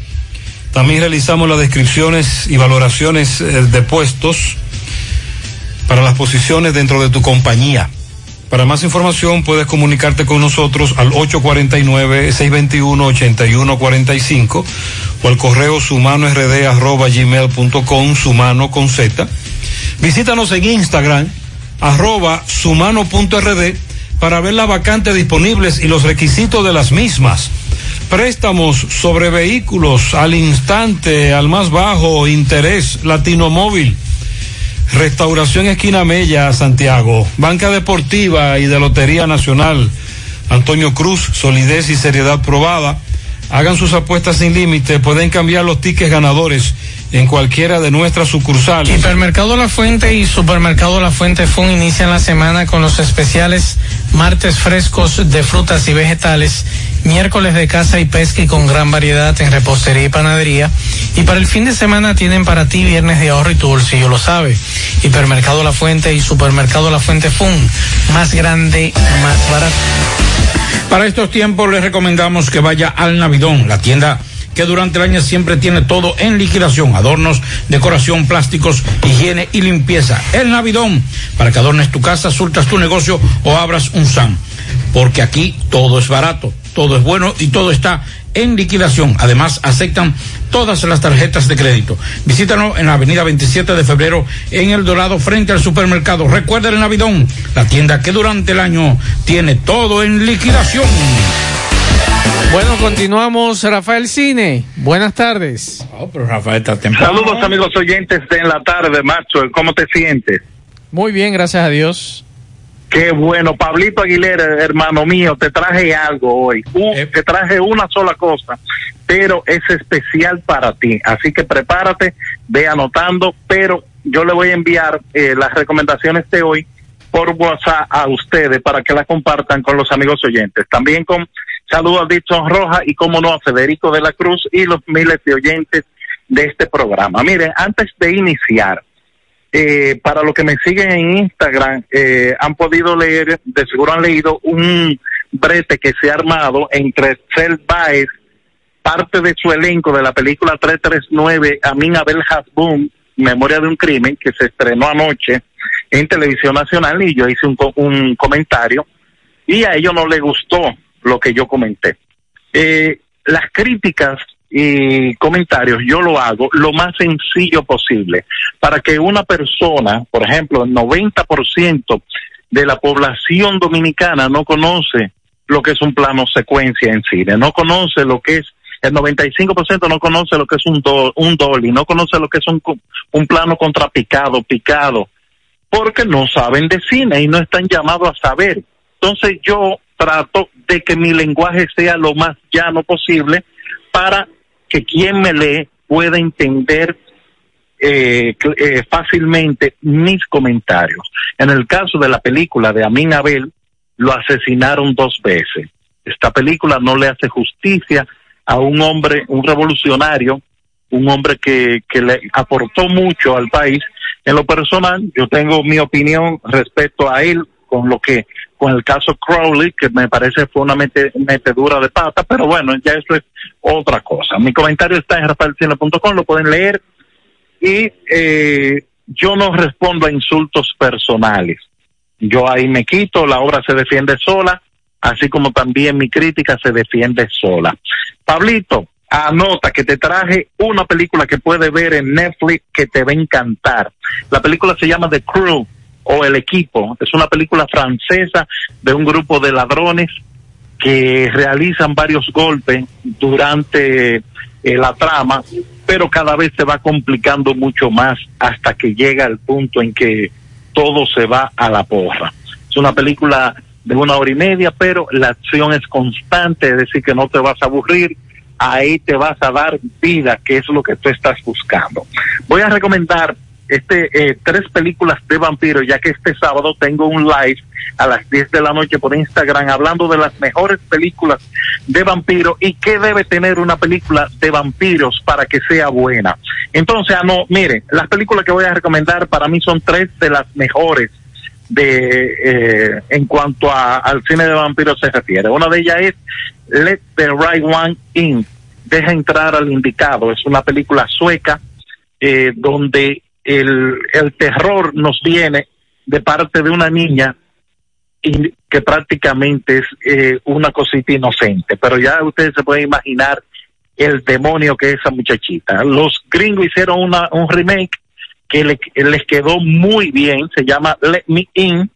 También realizamos las descripciones y valoraciones eh, de puestos para las posiciones dentro de tu compañía. Para más información puedes comunicarte con nosotros al 849-621-8145 o al correo sumano.rd@gmail.com sumano con Z. Visítanos en Instagram, arroba sumano.rd para ver las vacantes disponibles y los requisitos de las mismas. Préstamos sobre vehículos al instante, al más bajo interés, Latino Móvil. Restauración Esquina Mella, Santiago. Banca Deportiva y de Lotería Nacional. Antonio Cruz, solidez y seriedad probada. Hagan sus apuestas sin límite, pueden cambiar los tickets ganadores en cualquiera de nuestras sucursales. Hipermercado La Fuente y Supermercado La Fuente Fun inician la semana con los especiales martes frescos de frutas y vegetales, miércoles de caza y pesca y con gran variedad en repostería y panadería. Y para el fin de semana tienen para ti viernes de ahorro y tu bolsillo lo sabe. Hipermercado La Fuente y Supermercado La Fuente Fun, más grande, más barato. Para estos tiempos les recomendamos que vaya al Navidón, la tienda que durante el año siempre tiene todo en liquidación, adornos, decoración, plásticos, higiene y limpieza. El Navidón, para que adornes tu casa, surtas tu negocio o abras un SAM. Porque aquí todo es barato, todo es bueno y todo está en liquidación. Además, aceptan todas las tarjetas de crédito. Visítanos en la avenida 27 de febrero en El Dorado frente al supermercado. Recuerda el Navidón, la tienda que durante el año tiene todo en liquidación. Bueno, continuamos. Rafael Cine, buenas tardes. Oh, pero Rafael está temprano. Saludos amigos oyentes de en la tarde, macho. ¿Cómo te sientes? Muy bien, gracias a Dios. Qué bueno, Pablito Aguilera, hermano mío, te traje algo hoy. Uh, Te traje una sola cosa, pero es especial para ti. Así que prepárate, ve anotando, pero yo le voy a enviar eh, las recomendaciones de hoy por WhatsApp a ustedes para que las compartan con los amigos oyentes. También con saludos a Dixon Roja y como no a Federico de la Cruz y los miles de oyentes de este programa. Miren, antes de iniciar, eh, para los que me siguen en Instagram, eh, han podido leer, de seguro han leído un brete que se ha armado entre Cel Baez, parte de su elenco de la película 339, Amin Abel Hasbun, Memoria de un Crimen, que se estrenó anoche en Televisión Nacional y yo hice un, un comentario y a ellos no les gustó lo que yo comenté. Eh, las críticas y comentarios yo lo hago lo más sencillo posible para que una persona, por ejemplo, el 90% de la población dominicana no conoce lo que es un plano secuencia en cine, no conoce lo que es el 95% no conoce lo que es un, do- un dolly, no conoce lo que es un, un plano contrapicado, picado, porque no saben de cine y no están llamados a saber. Entonces yo trato de que mi lenguaje sea lo más llano posible para que quien me lee pueda entender eh, eh, fácilmente mis comentarios. En el caso de la película de Amin Abel, lo asesinaron dos veces. Esta película no le hace justicia a un hombre, un revolucionario, un hombre que, que le aportó mucho al país. En lo personal, yo tengo mi opinión respecto a él con lo que, con el caso Crowley, que me parece fue una mete- metedura de pata, pero bueno, ya eso es otra cosa. Mi comentario está en rafaelcine.com, lo pueden leer y eh, yo no respondo a insultos personales. Yo ahí me quito, la obra se defiende sola, así como también mi crítica se defiende sola. Pablito, anota que te traje una película que puedes ver en Netflix que te va a encantar. La película se llama The Crew o El Equipo. Es una película francesa de un grupo de ladrones que realizan varios golpes durante eh, la trama, pero cada vez se va complicando mucho más hasta que llega el punto en que todo se va a la porra. Es una película de una hora y media, pero la acción es constante, es decir, que no te vas a aburrir, ahí te vas a dar vida, que es lo que tú estás buscando. Voy a recomendar este eh, tres películas de vampiros, ya que este sábado tengo un live a las 10 de la noche por Instagram hablando de las mejores películas de vampiros y qué debe tener una película de vampiros para que sea buena. Entonces, ah, no, mire, las películas que voy a recomendar para mí son tres de las mejores de eh, en cuanto a, al cine de vampiros se refiere. Una de ellas es Let the Right One In, deja entrar al indicado. Es una película sueca eh, donde el, el terror nos viene de parte de una niña que prácticamente es eh, una cosita inocente, pero ya ustedes se pueden imaginar el demonio que es esa muchachita. Los gringos hicieron una, un remake que le- les quedó muy bien, se llama Let Me In,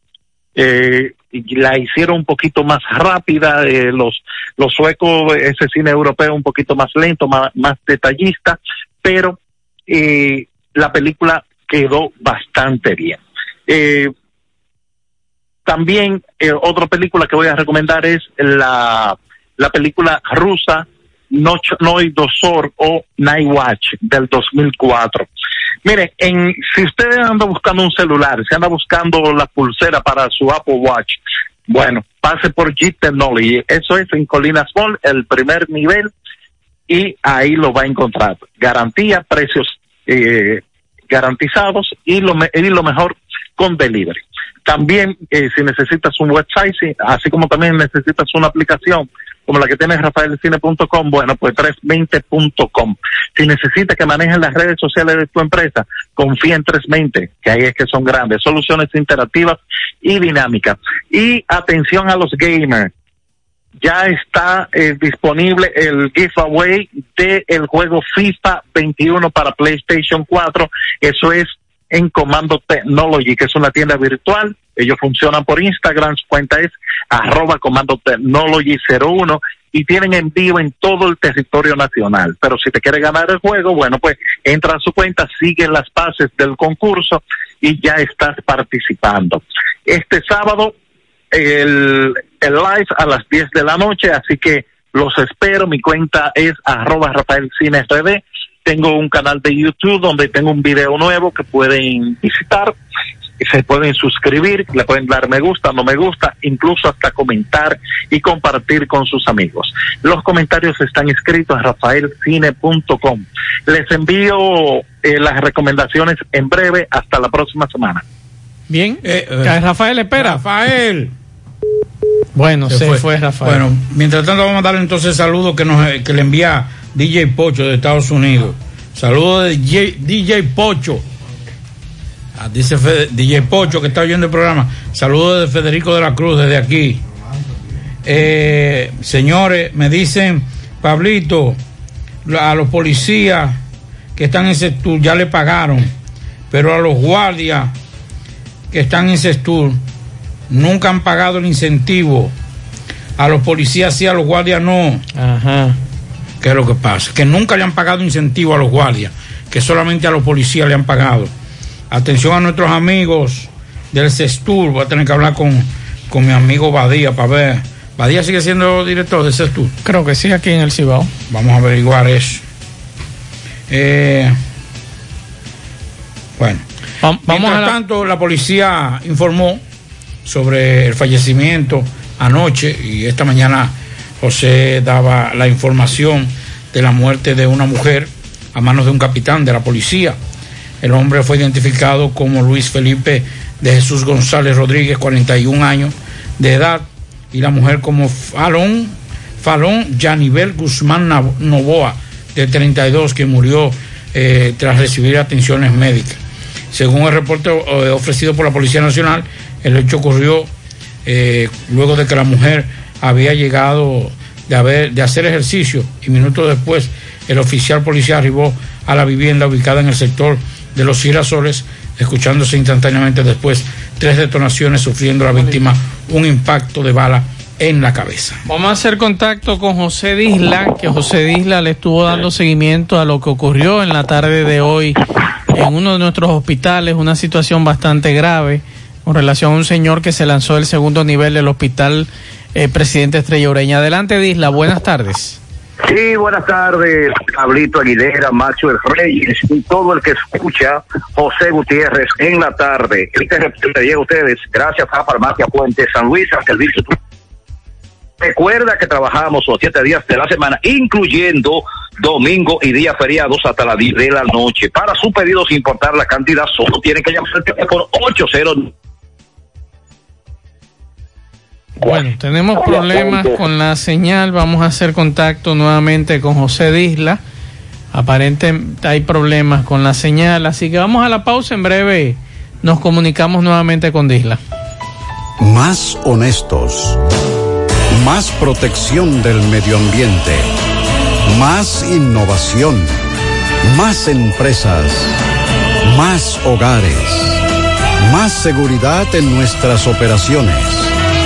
eh, y la hicieron un poquito más rápida, eh, los, los suecos, ese cine europeo un poquito más lento, más, más detallista, pero eh, la película quedó bastante bien. Eh, también eh, otra película que voy a recomendar es la, la película rusa Noche, Noy Dosor o Night Watch del 2004. Mire, en, si usted anda buscando un celular, si anda buscando la pulsera para su Apple Watch, bueno, pase por Jeep Technology. Eso es en Colinas Mall, el primer nivel, y ahí lo va a encontrar. Garantía, precios eh, garantizados y lo, me- y lo mejor con delivery. También, eh, si necesitas un website, sí, así como también necesitas una aplicación como la que tiene rafaelcine.com, bueno, pues 320.com. Si necesitas que manejen las redes sociales de tu empresa, confía en 320, que ahí es que son grandes, soluciones interactivas y dinámicas. Y atención a los gamers, ya está eh, disponible el giveaway de el juego FIFA 21 para PlayStation 4. Eso es en Comando Technology, que es una tienda virtual. Ellos funcionan por Instagram, su cuenta es arroba Comando Technology 01 y tienen envío en todo el territorio nacional. Pero si te quiere ganar el juego, bueno, pues entra a su cuenta, sigue las bases del concurso y ya estás participando. Este sábado el, el live a las 10 de la noche, así que los espero. Mi cuenta es arroba Rafael Cine RD. Tengo un canal de YouTube donde tengo un video nuevo que pueden visitar. Se pueden suscribir, le pueden dar me gusta, no me gusta, incluso hasta comentar y compartir con sus amigos. Los comentarios están escritos a rafaelcine.com. Les envío eh, las recomendaciones en breve hasta la próxima semana. Bien, Rafael espera. Rafael. Bueno, se, fue. Rafael. Bueno, mientras tanto vamos a darle entonces saludos que nos que le envía DJ Pocho de Estados Unidos. Saludos de DJ, DJ Pocho. Ah, dice Fede- DJ Pocho que está oyendo el programa. Saludos de Federico de la Cruz desde aquí. Eh, señores, me dicen, Pablito, a los policías que están en Sestur ya le pagaron, pero a los guardias que están en Sestur nunca han pagado el incentivo. A los policías sí, a los guardias no. Ajá. ¿Qué es lo que pasa? Que nunca le han pagado incentivo a los guardias, que solamente a los policías le han pagado. Atención a nuestros amigos del Sestur, voy a tener que hablar con, con mi amigo Badía para ver. ¿Badía sigue siendo director del Sestur? Creo que sí, aquí en el Cibao. Vamos a averiguar eso. Eh, bueno, vamos Mientras a la- tanto, la policía informó sobre el fallecimiento anoche y esta mañana José daba la información de la muerte de una mujer a manos de un capitán de la policía. El hombre fue identificado como Luis Felipe de Jesús González Rodríguez, 41 años de edad, y la mujer como Falón, Falón Yanivel Guzmán Novoa, de 32, que murió eh, tras recibir atenciones médicas. Según el reporte eh, ofrecido por la Policía Nacional, el hecho ocurrió eh, luego de que la mujer había llegado de, haber, de hacer ejercicio y minutos después el oficial policial arribó a la vivienda ubicada en el sector de los girasoles, escuchándose instantáneamente después tres detonaciones, sufriendo la víctima un impacto de bala en la cabeza. Vamos a hacer contacto con José Disla, que José Disla le estuvo dando seguimiento a lo que ocurrió en la tarde de hoy en uno de nuestros hospitales, una situación bastante grave con relación a un señor que se lanzó del segundo nivel del hospital eh, Presidente Estrella Ureña. Adelante, Disla, buenas tardes. Sí, buenas tardes, Pablito Aguilera, Macho El Reyes y todo el que escucha José Gutiérrez en la tarde. Este reporte llega a ustedes gracias a Farmacia Puente San Luis, al servicio. Recuerda que trabajamos los siete días de la semana, incluyendo domingo y días feriados hasta las 10 de la noche. Para su pedido sin importar la cantidad, solo tienen que llamar al teléfono 80 Bueno, tenemos problemas con la señal. Vamos a hacer contacto nuevamente con José Disla. Aparentemente hay problemas con la señal, así que vamos a la pausa. En breve nos comunicamos nuevamente con Disla. Más honestos. Más protección del medio ambiente. Más innovación. Más empresas. Más hogares. Más seguridad en nuestras operaciones.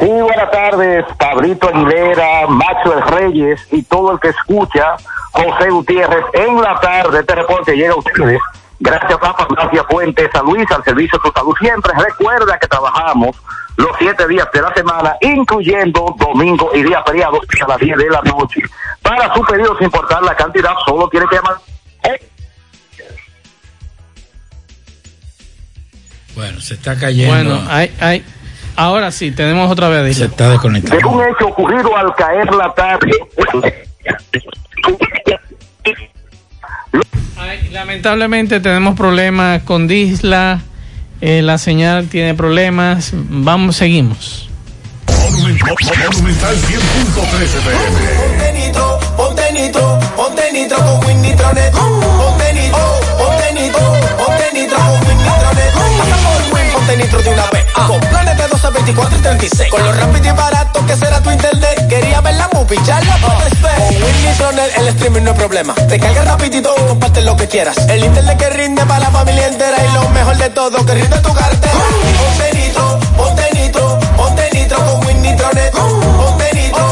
Sí, buenas tardes, Pablito Aguilera, Macho El Reyes y todo el que escucha José Gutiérrez en la tarde. Este reporte llega a ustedes gracias a Farmacia Puente San Luis, al servicio de su salud. Siempre recuerda que trabajamos los siete días de la semana, incluyendo domingo y días feriados a las 10 de la noche. Para su pedido, sin importar la cantidad, solo tiene que llamar. Bueno, se está cayendo. Bueno, hay, hay, ahora sí, tenemos otra vez. Se está desconectando. De un hecho ocurrido al caer la tarde. Ay, lamentablemente tenemos problemas con Disla. Eh, la señal tiene problemas. Vamos, seguimos. Monumental 100.13 Ponte nitro, ponte nitro, ponte nitro con Win Nitronet. Ponte nitro, ponte nitro, ponte nitro con Win Nitronet. Pasa por Win, ponte nitro de una vez. Con planes de 12, 24 y 36. Con lo rápido y barato que será tu internet. Quería ver la movie, ya la puedes. Con Win Nitronet el streaming no es problema. Te carga rapidito y comparte lo que quieras. El internet que rinde para la familia entera. Y lo mejor de todo, que rinde tu cartera. Ponte nitro, ponte con Win Nitronet. Ponte nitro,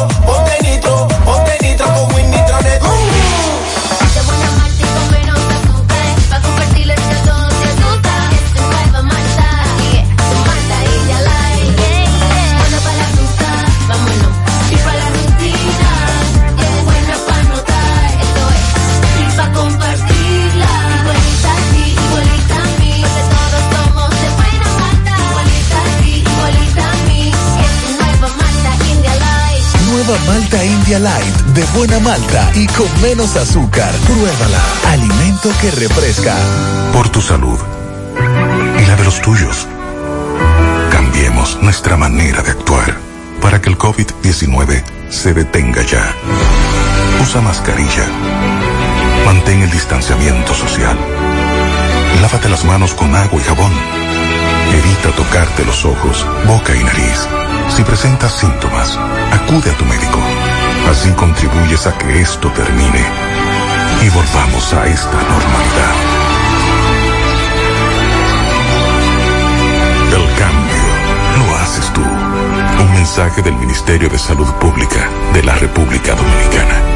Light de buena malta y con menos azúcar. Pruébala. Alimento que refresca. Por tu salud y la de los tuyos. Cambiemos nuestra manera de actuar para que el COVID-19 se detenga ya. Usa mascarilla. Mantén el distanciamiento social. Lávate las manos con agua y jabón. Evita tocarte los ojos, boca y nariz. Si presentas síntomas, acude a tu médico. Así contribuyes a que esto termine y volvamos a esta normalidad. El cambio lo haces tú. Un mensaje del Ministerio de Salud Pública de la República Dominicana.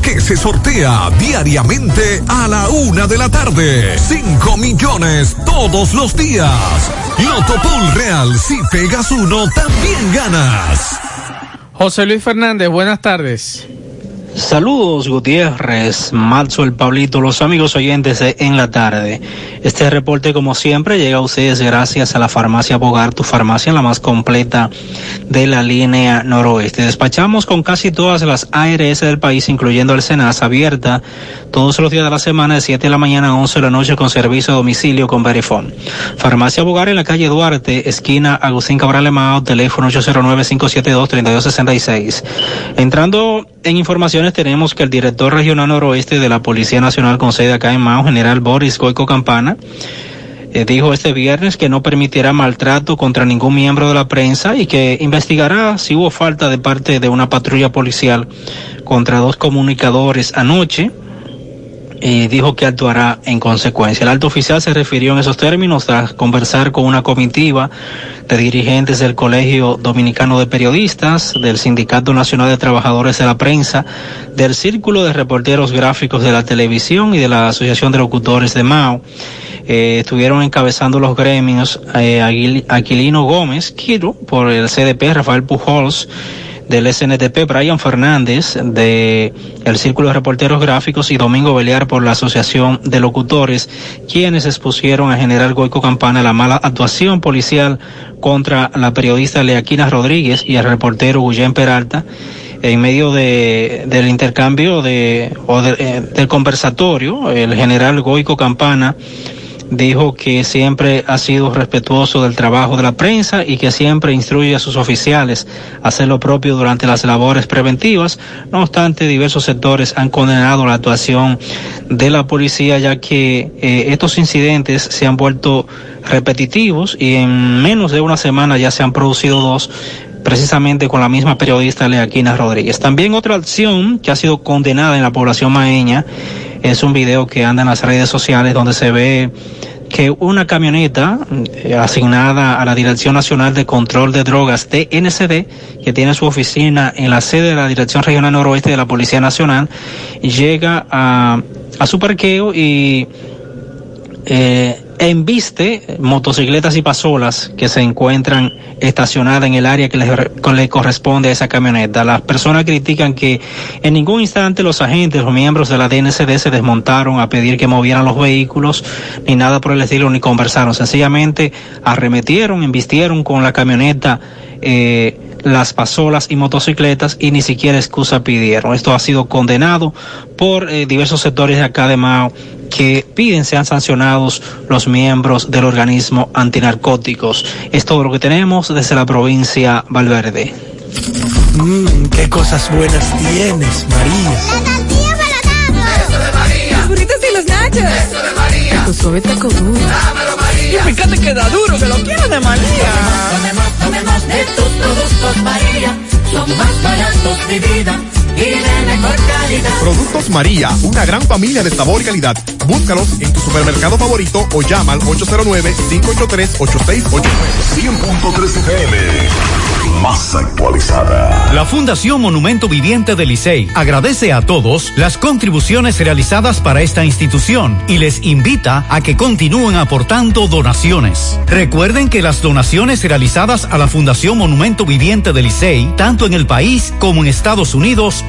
Que se sortea diariamente a la una de la tarde. 5 millones todos los días. Loto Pool Real, si pegas uno, también ganas. José Luis Fernández, buenas tardes. Saludos Gutiérrez, Matzo, el Pablito, los amigos oyentes de En la Tarde. Este reporte como siempre llega a ustedes gracias a la farmacia Bogar, tu farmacia la más completa de la línea noroeste. Despachamos con casi todas las ARS del país, incluyendo el Senas, abierta todos los días de la semana de 7 de la mañana a 11 de la noche con servicio a domicilio con Verifone. Farmacia Bogar en la calle Duarte, esquina Agustín Cabral Emao, teléfono 809-572-3266. Entrando en informaciones tenemos que el director regional noroeste de la Policía Nacional con sede acá en Mao, general Boris Goico Campana, eh, dijo este viernes que no permitirá maltrato contra ningún miembro de la prensa y que investigará si hubo falta de parte de una patrulla policial contra dos comunicadores anoche y dijo que actuará en consecuencia. El alto oficial se refirió en esos términos tras conversar con una comitiva de dirigentes del Colegio Dominicano de Periodistas, del Sindicato Nacional de Trabajadores de la Prensa, del Círculo de Reporteros Gráficos de la Televisión y de la Asociación de Locutores de Mao. Eh, estuvieron encabezando los gremios eh, Aquilino Gómez, Quiro, por el CDP, Rafael Pujols, del SNTP, Brian Fernández, de el Círculo de Reporteros Gráficos y Domingo Belear por la Asociación de Locutores, quienes expusieron a General Goico Campana la mala actuación policial contra la periodista Leaquina Rodríguez y el reportero Guillén Peralta en medio de, del intercambio de, o eh, del conversatorio, el general Goico Campana dijo que siempre ha sido respetuoso del trabajo de la prensa y que siempre instruye a sus oficiales a hacer lo propio durante las labores preventivas. No obstante, diversos sectores han condenado la actuación de la policía ya que eh, estos incidentes se han vuelto repetitivos y en menos de una semana ya se han producido dos precisamente con la misma periodista Leaquina Rodríguez. También otra acción que ha sido condenada en la población maeña es un video que anda en las redes sociales donde se ve que una camioneta eh, asignada a la Dirección Nacional de Control de Drogas DNCD, que tiene su oficina en la sede de la Dirección Regional Noroeste de la Policía Nacional, llega a, a su parqueo y eh, embiste motocicletas y pasolas que se encuentran estacionadas en el área que le, re- le corresponde a esa camioneta. Las personas critican que en ningún instante los agentes, los miembros de la DNCD se desmontaron a pedir que movieran los vehículos, ni nada por el estilo, ni conversaron. Sencillamente arremetieron, embistieron con la camioneta eh, las pasolas y motocicletas y ni siquiera excusa pidieron. Esto ha sido condenado por eh, diversos sectores de acá de Mao que piden sean sancionados los miembros del organismo antinarcóticos. Es todo lo que tenemos desde la provincia Valverde. Mmm, qué cosas buenas tienes, María. La tortilla para Eso de María. Los burritos y los nachos. Eso de María. Tu suave taco duro. Dámelo, María. Y fíjate que da duro, que lo quiero de María. Tome más, tome más de tus productos, María. Son más baratos de vida y de mejor calidad. Productos María, una gran familia de sabor y calidad. Búscalos en tu supermercado favorito o llama al 809-583-8689. 100.3 FM. Más actualizada. La Fundación Monumento Viviente del Licey agradece a todos las contribuciones realizadas para esta institución y les invita a que continúen aportando donaciones. Recuerden que las donaciones realizadas a la Fundación Monumento Viviente del Licey, tanto en el país como en Estados Unidos,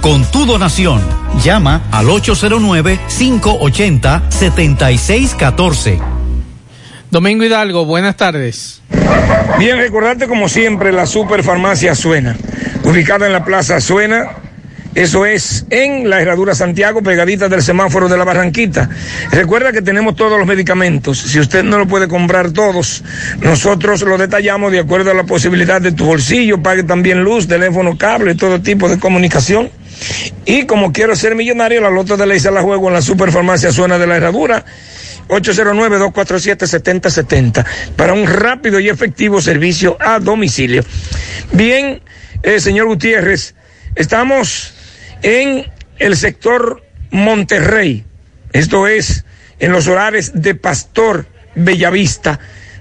con tu donación. Llama al 809-580-7614. Domingo Hidalgo, buenas tardes. Bien, recordarte como siempre la Superfarmacia Suena, ubicada en la Plaza Suena. Eso es en la Herradura Santiago, pegadita del semáforo de la Barranquita. Recuerda que tenemos todos los medicamentos. Si usted no lo puede comprar todos, nosotros lo detallamos de acuerdo a la posibilidad de tu bolsillo. Pague también luz, teléfono, cable, todo tipo de comunicación. Y como quiero ser millonario, la loto de la isla la juego en la Superfarmacia Suena de la Herradura. 809-247-7070 para un rápido y efectivo servicio a domicilio. Bien, eh, señor Gutiérrez, estamos en el sector Monterrey. Esto es en los horarios de Pastor Bellavista,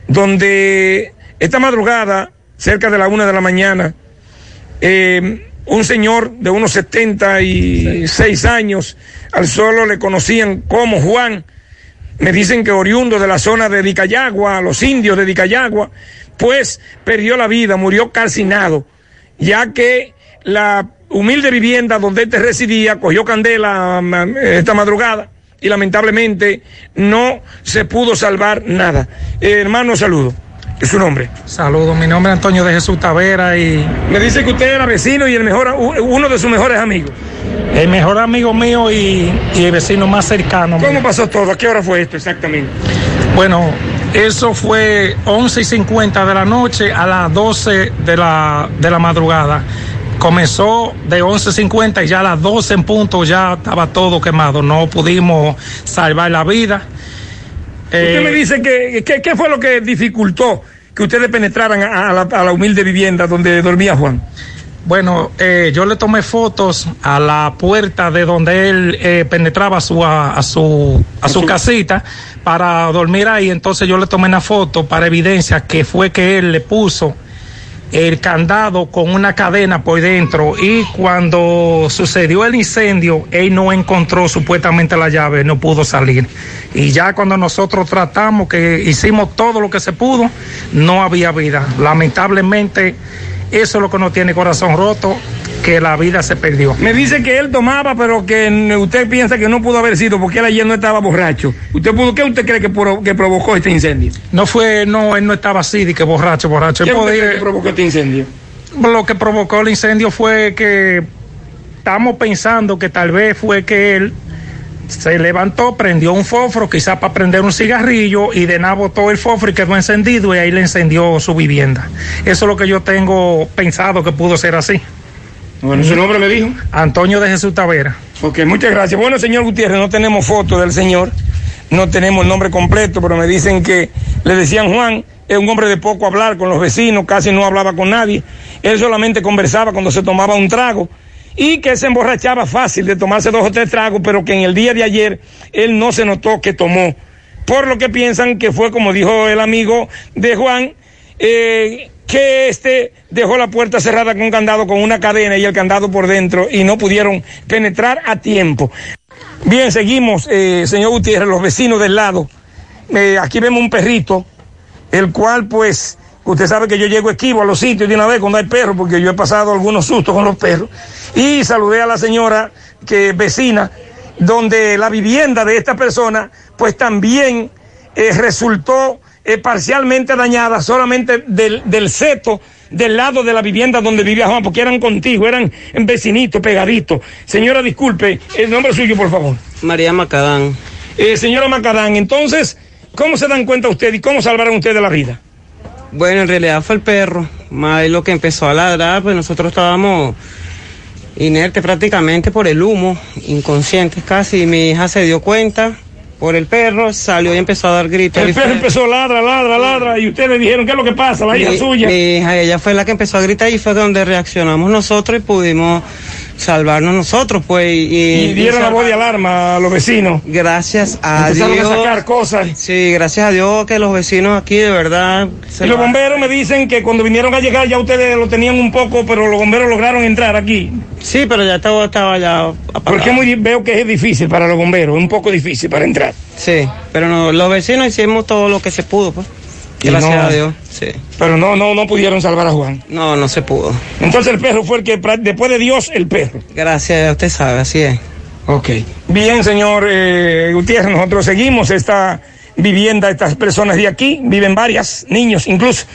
donde esta madrugada, cerca de la una de la mañana, eh, un señor de unos 76 años, al solo le conocían como Juan, me dicen que oriundo de la zona de Dicayagua, los indios de Dicayagua, pues perdió la vida, murió calcinado, ya que la humilde vivienda donde este residía cogió candela esta madrugada y lamentablemente no se pudo salvar nada. Eh, hermano, saludo. ¿Es su nombre? Saludos, mi nombre es Antonio de Jesús Tavera y... Me dice que usted era vecino y el mejor, uno de sus mejores amigos. El mejor amigo mío y, y el vecino más cercano. ¿Cómo pasó todo? ¿A qué hora fue esto exactamente? Bueno, eso fue 11 y 50 de la noche a las 12 de la, de la madrugada. Comenzó de 11.50 y ya a las 12 en punto ya estaba todo quemado. No pudimos salvar la vida. Usted Eh, me dice que, que- ¿qué fue lo que dificultó que ustedes penetraran a, a la, a la humilde vivienda donde dormía Juan? Bueno, eh, yo le tomé fotos a la puerta de donde él eh, penetraba su, a, a su, a su casita para dormir ahí. Entonces yo le tomé una foto para evidencia que fue que él le puso el candado con una cadena por dentro y cuando sucedió el incendio, él no encontró supuestamente la llave, no pudo salir. Y ya cuando nosotros tratamos, que hicimos todo lo que se pudo, no había vida. Lamentablemente, eso es lo que nos tiene corazón roto, que la vida se perdió. Me dice que él tomaba, pero que usted piensa que no pudo haber sido porque él ayer no estaba borracho. ¿Usted pudo, ¿Qué usted cree que, pro- que provocó este incendio? No fue, no, él no estaba así, de que borracho, borracho. Él ¿Qué usted podía- cree que provocó este incendio? Lo que provocó el incendio fue que estamos pensando que tal vez fue que él se levantó, prendió un fósforo, quizás para prender un cigarrillo, y de nada botó el fósforo y quedó encendido y ahí le encendió su vivienda. Eso es lo que yo tengo pensado que pudo ser así. Bueno, ¿su nombre me dijo? Antonio de Jesús Tavera. Ok, muchas gracias. Bueno, señor Gutiérrez, no tenemos foto del señor, no tenemos el nombre completo, pero me dicen que le decían Juan, es un hombre de poco hablar con los vecinos, casi no hablaba con nadie. Él solamente conversaba cuando se tomaba un trago y que se emborrachaba fácil de tomarse dos o tres tragos, pero que en el día de ayer él no se notó que tomó. Por lo que piensan que fue, como dijo el amigo de Juan, eh, que este dejó la puerta cerrada con candado, con una cadena y el candado por dentro y no pudieron penetrar a tiempo. Bien, seguimos, eh, señor Gutiérrez, los vecinos del lado. Eh, aquí vemos un perrito, el cual pues, usted sabe que yo llego esquivo a los sitios de una vez cuando hay perros, porque yo he pasado algunos sustos con los perros. Y saludé a la señora que vecina, donde la vivienda de esta persona pues también eh, resultó eh, parcialmente dañada, solamente del, del seto del lado de la vivienda donde vivía Juan, porque eran contigo, eran vecinitos, pegaditos. Señora, disculpe, el nombre suyo, por favor. María Macadán. Eh, señora Macadán, entonces, ¿cómo se dan cuenta usted y cómo salvaron ustedes la vida? Bueno, en realidad fue el perro, más lo que empezó a ladrar, pues nosotros estábamos inertes prácticamente por el humo, inconscientes casi, y mi hija se dio cuenta por el perro, salió y empezó a dar gritos. El perro empezó ladra, ladra, ladra, y ustedes dijeron, ¿qué es lo que pasa? La hija mi, suya. mi hija, ella fue la que empezó a gritar y fue donde reaccionamos nosotros y pudimos salvarnos nosotros, pues. Y, Y dieron la voz de alarma a los vecinos. Gracias a Empezaron Dios. a sacar cosas. Sí, gracias a Dios que los vecinos aquí de verdad. se Y los bomberos me dicen que cuando vinieron a llegar ya ustedes lo tenían un poco, pero los bomberos lograron entrar aquí. Sí, pero ya estaba, estaba ya Porque muy, veo que es difícil para los bomberos, es un poco difícil para entrar. Sí, pero no, los vecinos hicimos todo lo que se pudo, pues. Gracias no- a Dios, sí. Pero no, no, no pudieron salvar a Juan. No, no se pudo. Entonces el perro fue el que, después de Dios, el perro. Gracias, usted sabe, así es. Ok. Bien, señor eh, Gutiérrez, nosotros seguimos esta vivienda, estas personas de aquí, viven varias, niños incluso.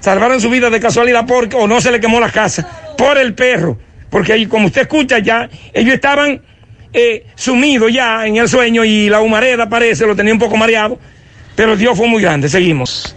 Salvaron su vida de casualidad porque, o no se le quemó la casa, por el perro. Porque ahí, como usted escucha ya, ellos estaban eh, sumidos ya en el sueño y la humareda parece, lo tenía un poco mareado, pero Dios fue muy grande. Seguimos.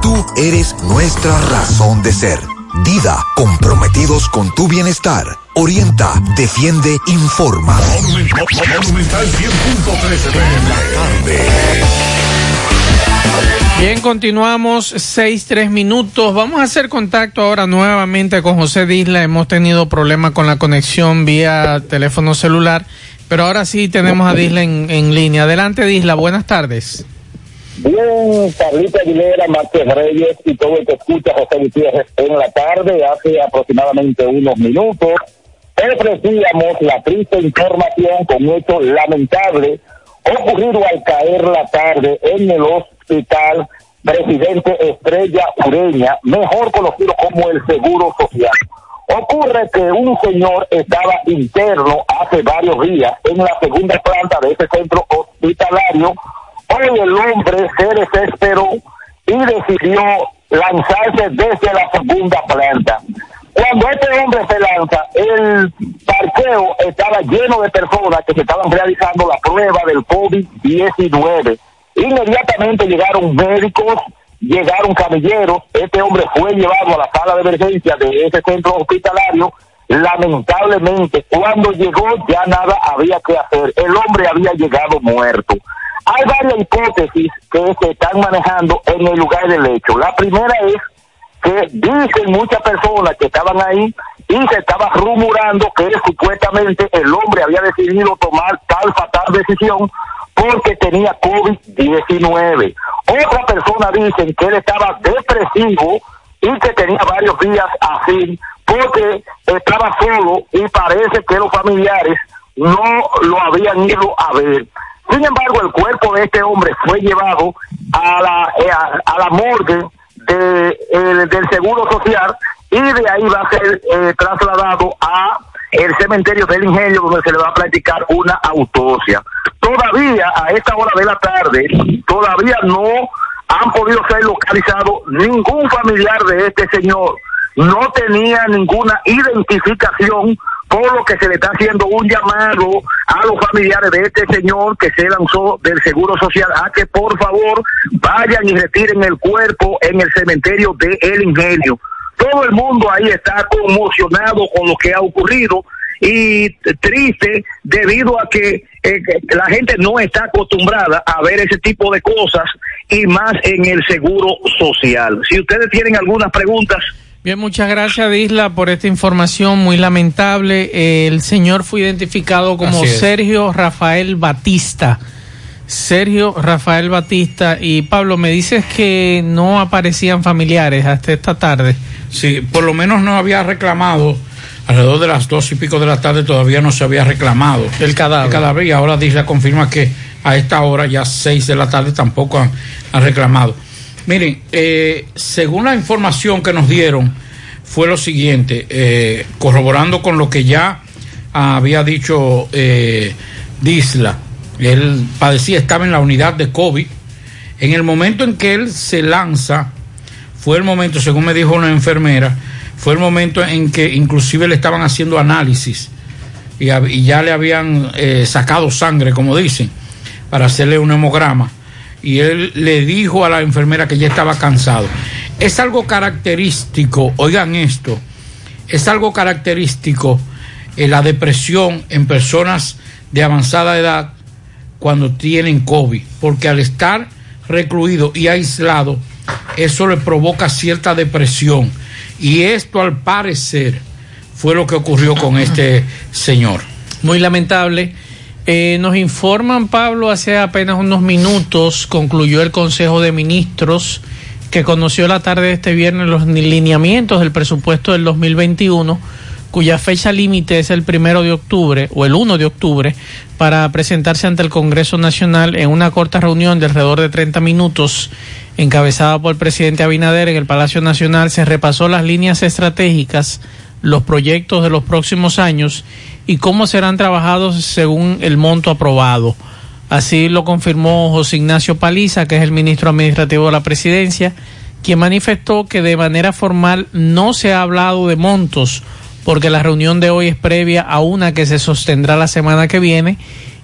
tú eres nuestra razón de ser. Dida, comprometidos con tu bienestar. Orienta, defiende, informa. Monumental 100.13 tarde. Bien, continuamos, seis, tres minutos. Vamos a hacer contacto ahora nuevamente con José Disla. Hemos tenido problemas con la conexión vía teléfono celular, pero ahora sí tenemos a Disla en, en línea. Adelante, Disla, buenas tardes. Bien, Carlita Aguilera, Márquez Reyes y todo el que escucha José Gutiérrez en la tarde, hace aproximadamente unos minutos, ofrecíamos la triste información con hecho lamentable ocurrido al caer la tarde en el hospital Presidente Estrella Ureña, mejor conocido como el Seguro Social. Ocurre que un señor estaba interno hace varios días en la segunda planta de ese centro hospitalario. Hoy el hombre se desesperó y decidió lanzarse desde la segunda planta. Cuando este hombre se lanza, el parqueo estaba lleno de personas que se estaban realizando la prueba del COVID-19. Inmediatamente llegaron médicos, llegaron camilleros, este hombre fue llevado a la sala de emergencia de ese centro hospitalario. Lamentablemente, cuando llegó ya nada había que hacer. El hombre había llegado muerto. Hay varias hipótesis que se están manejando en el lugar del hecho. La primera es que dicen muchas personas que estaban ahí y se estaba rumorando que supuestamente el hombre había decidido tomar tal fatal decisión porque tenía COVID-19. Otras personas dicen que él estaba depresivo y que tenía varios días así porque estaba solo y parece que los familiares no lo habían ido a ver. Sin embargo, el cuerpo de este hombre fue llevado a la, eh, a, a la morgue de, del Seguro Social y de ahí va a ser eh, trasladado a el cementerio del Ingenio donde se le va a practicar una autopsia. Todavía a esta hora de la tarde, todavía no han podido ser localizados ningún familiar de este señor. No tenía ninguna identificación por lo que se le está haciendo un llamado a los familiares de este señor que se lanzó del Seguro Social a que por favor vayan y retiren el cuerpo en el cementerio de El Ingenio. Todo el mundo ahí está conmocionado con lo que ha ocurrido y triste debido a que, eh, la gente no está acostumbrada a ver ese tipo de cosas y más en el seguro social. Si ustedes tienen algunas preguntas, Bien, muchas gracias, Disla, por esta información muy lamentable. Eh, el señor fue identificado como. Sergio Rafael Batista. Sergio Rafael Batista. Y Pablo, me dices que no aparecían familiares hasta esta tarde. Sí, por lo menos no había reclamado, alrededor de las dos y pico de la tarde todavía no se había reclamado el cadáver. El cadáver y ahora Disla confirma que a esta hora, ya seis de la tarde, tampoco han, han reclamado. Miren, eh, según la información que nos dieron, fue lo siguiente, eh, corroborando con lo que ya había dicho eh, Disla, él padecía, estaba en la unidad de COVID. En el momento en que él se lanza, fue el momento, según me dijo una enfermera, fue el momento en que inclusive le estaban haciendo análisis y, y ya le habían eh, sacado sangre, como dicen, para hacerle un hemograma. Y él le dijo a la enfermera que ya estaba cansado. Es algo característico, oigan esto, es algo característico eh, la depresión en personas de avanzada edad cuando tienen COVID, porque al estar recluido y aislado, eso le provoca cierta depresión. Y esto al parecer fue lo que ocurrió con este señor. Muy lamentable. Eh, nos informan, Pablo, hace apenas unos minutos concluyó el Consejo de Ministros que conoció la tarde de este viernes los lineamientos del presupuesto del 2021, cuya fecha límite es el primero de octubre o el 1 de octubre para presentarse ante el Congreso Nacional en una corta reunión de alrededor de 30 minutos encabezada por el presidente Abinader en el Palacio Nacional. Se repasó las líneas estratégicas, los proyectos de los próximos años y cómo serán trabajados según el monto aprobado. Así lo confirmó José Ignacio Paliza, que es el ministro administrativo de la presidencia, quien manifestó que de manera formal no se ha hablado de montos, porque la reunión de hoy es previa a una que se sostendrá la semana que viene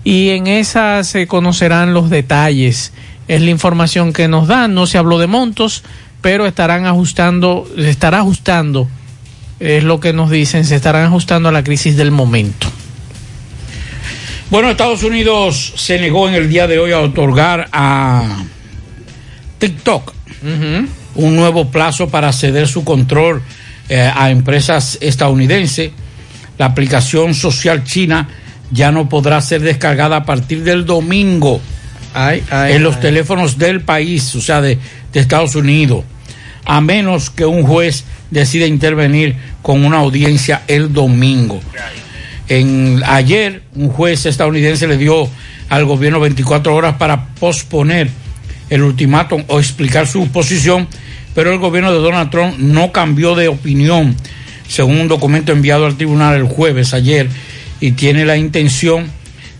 y en esa se conocerán los detalles. Es la información que nos dan, no se habló de montos, pero estarán ajustando, estará ajustando, es lo que nos dicen, se estarán ajustando a la crisis del momento. Bueno, Estados Unidos se negó en el día de hoy a otorgar a TikTok un nuevo plazo para ceder su control eh, a empresas estadounidenses. La aplicación social china ya no podrá ser descargada a partir del domingo Ay, ay, en los ay. teléfonos del país, o sea, de, de Estados Unidos, a menos que un juez decida intervenir con una audiencia el domingo. En, ayer, un juez estadounidense le dio al gobierno 24 horas para posponer el ultimátum o explicar su posición, pero el gobierno de Donald Trump no cambió de opinión, según un documento enviado al tribunal el jueves ayer, y tiene la intención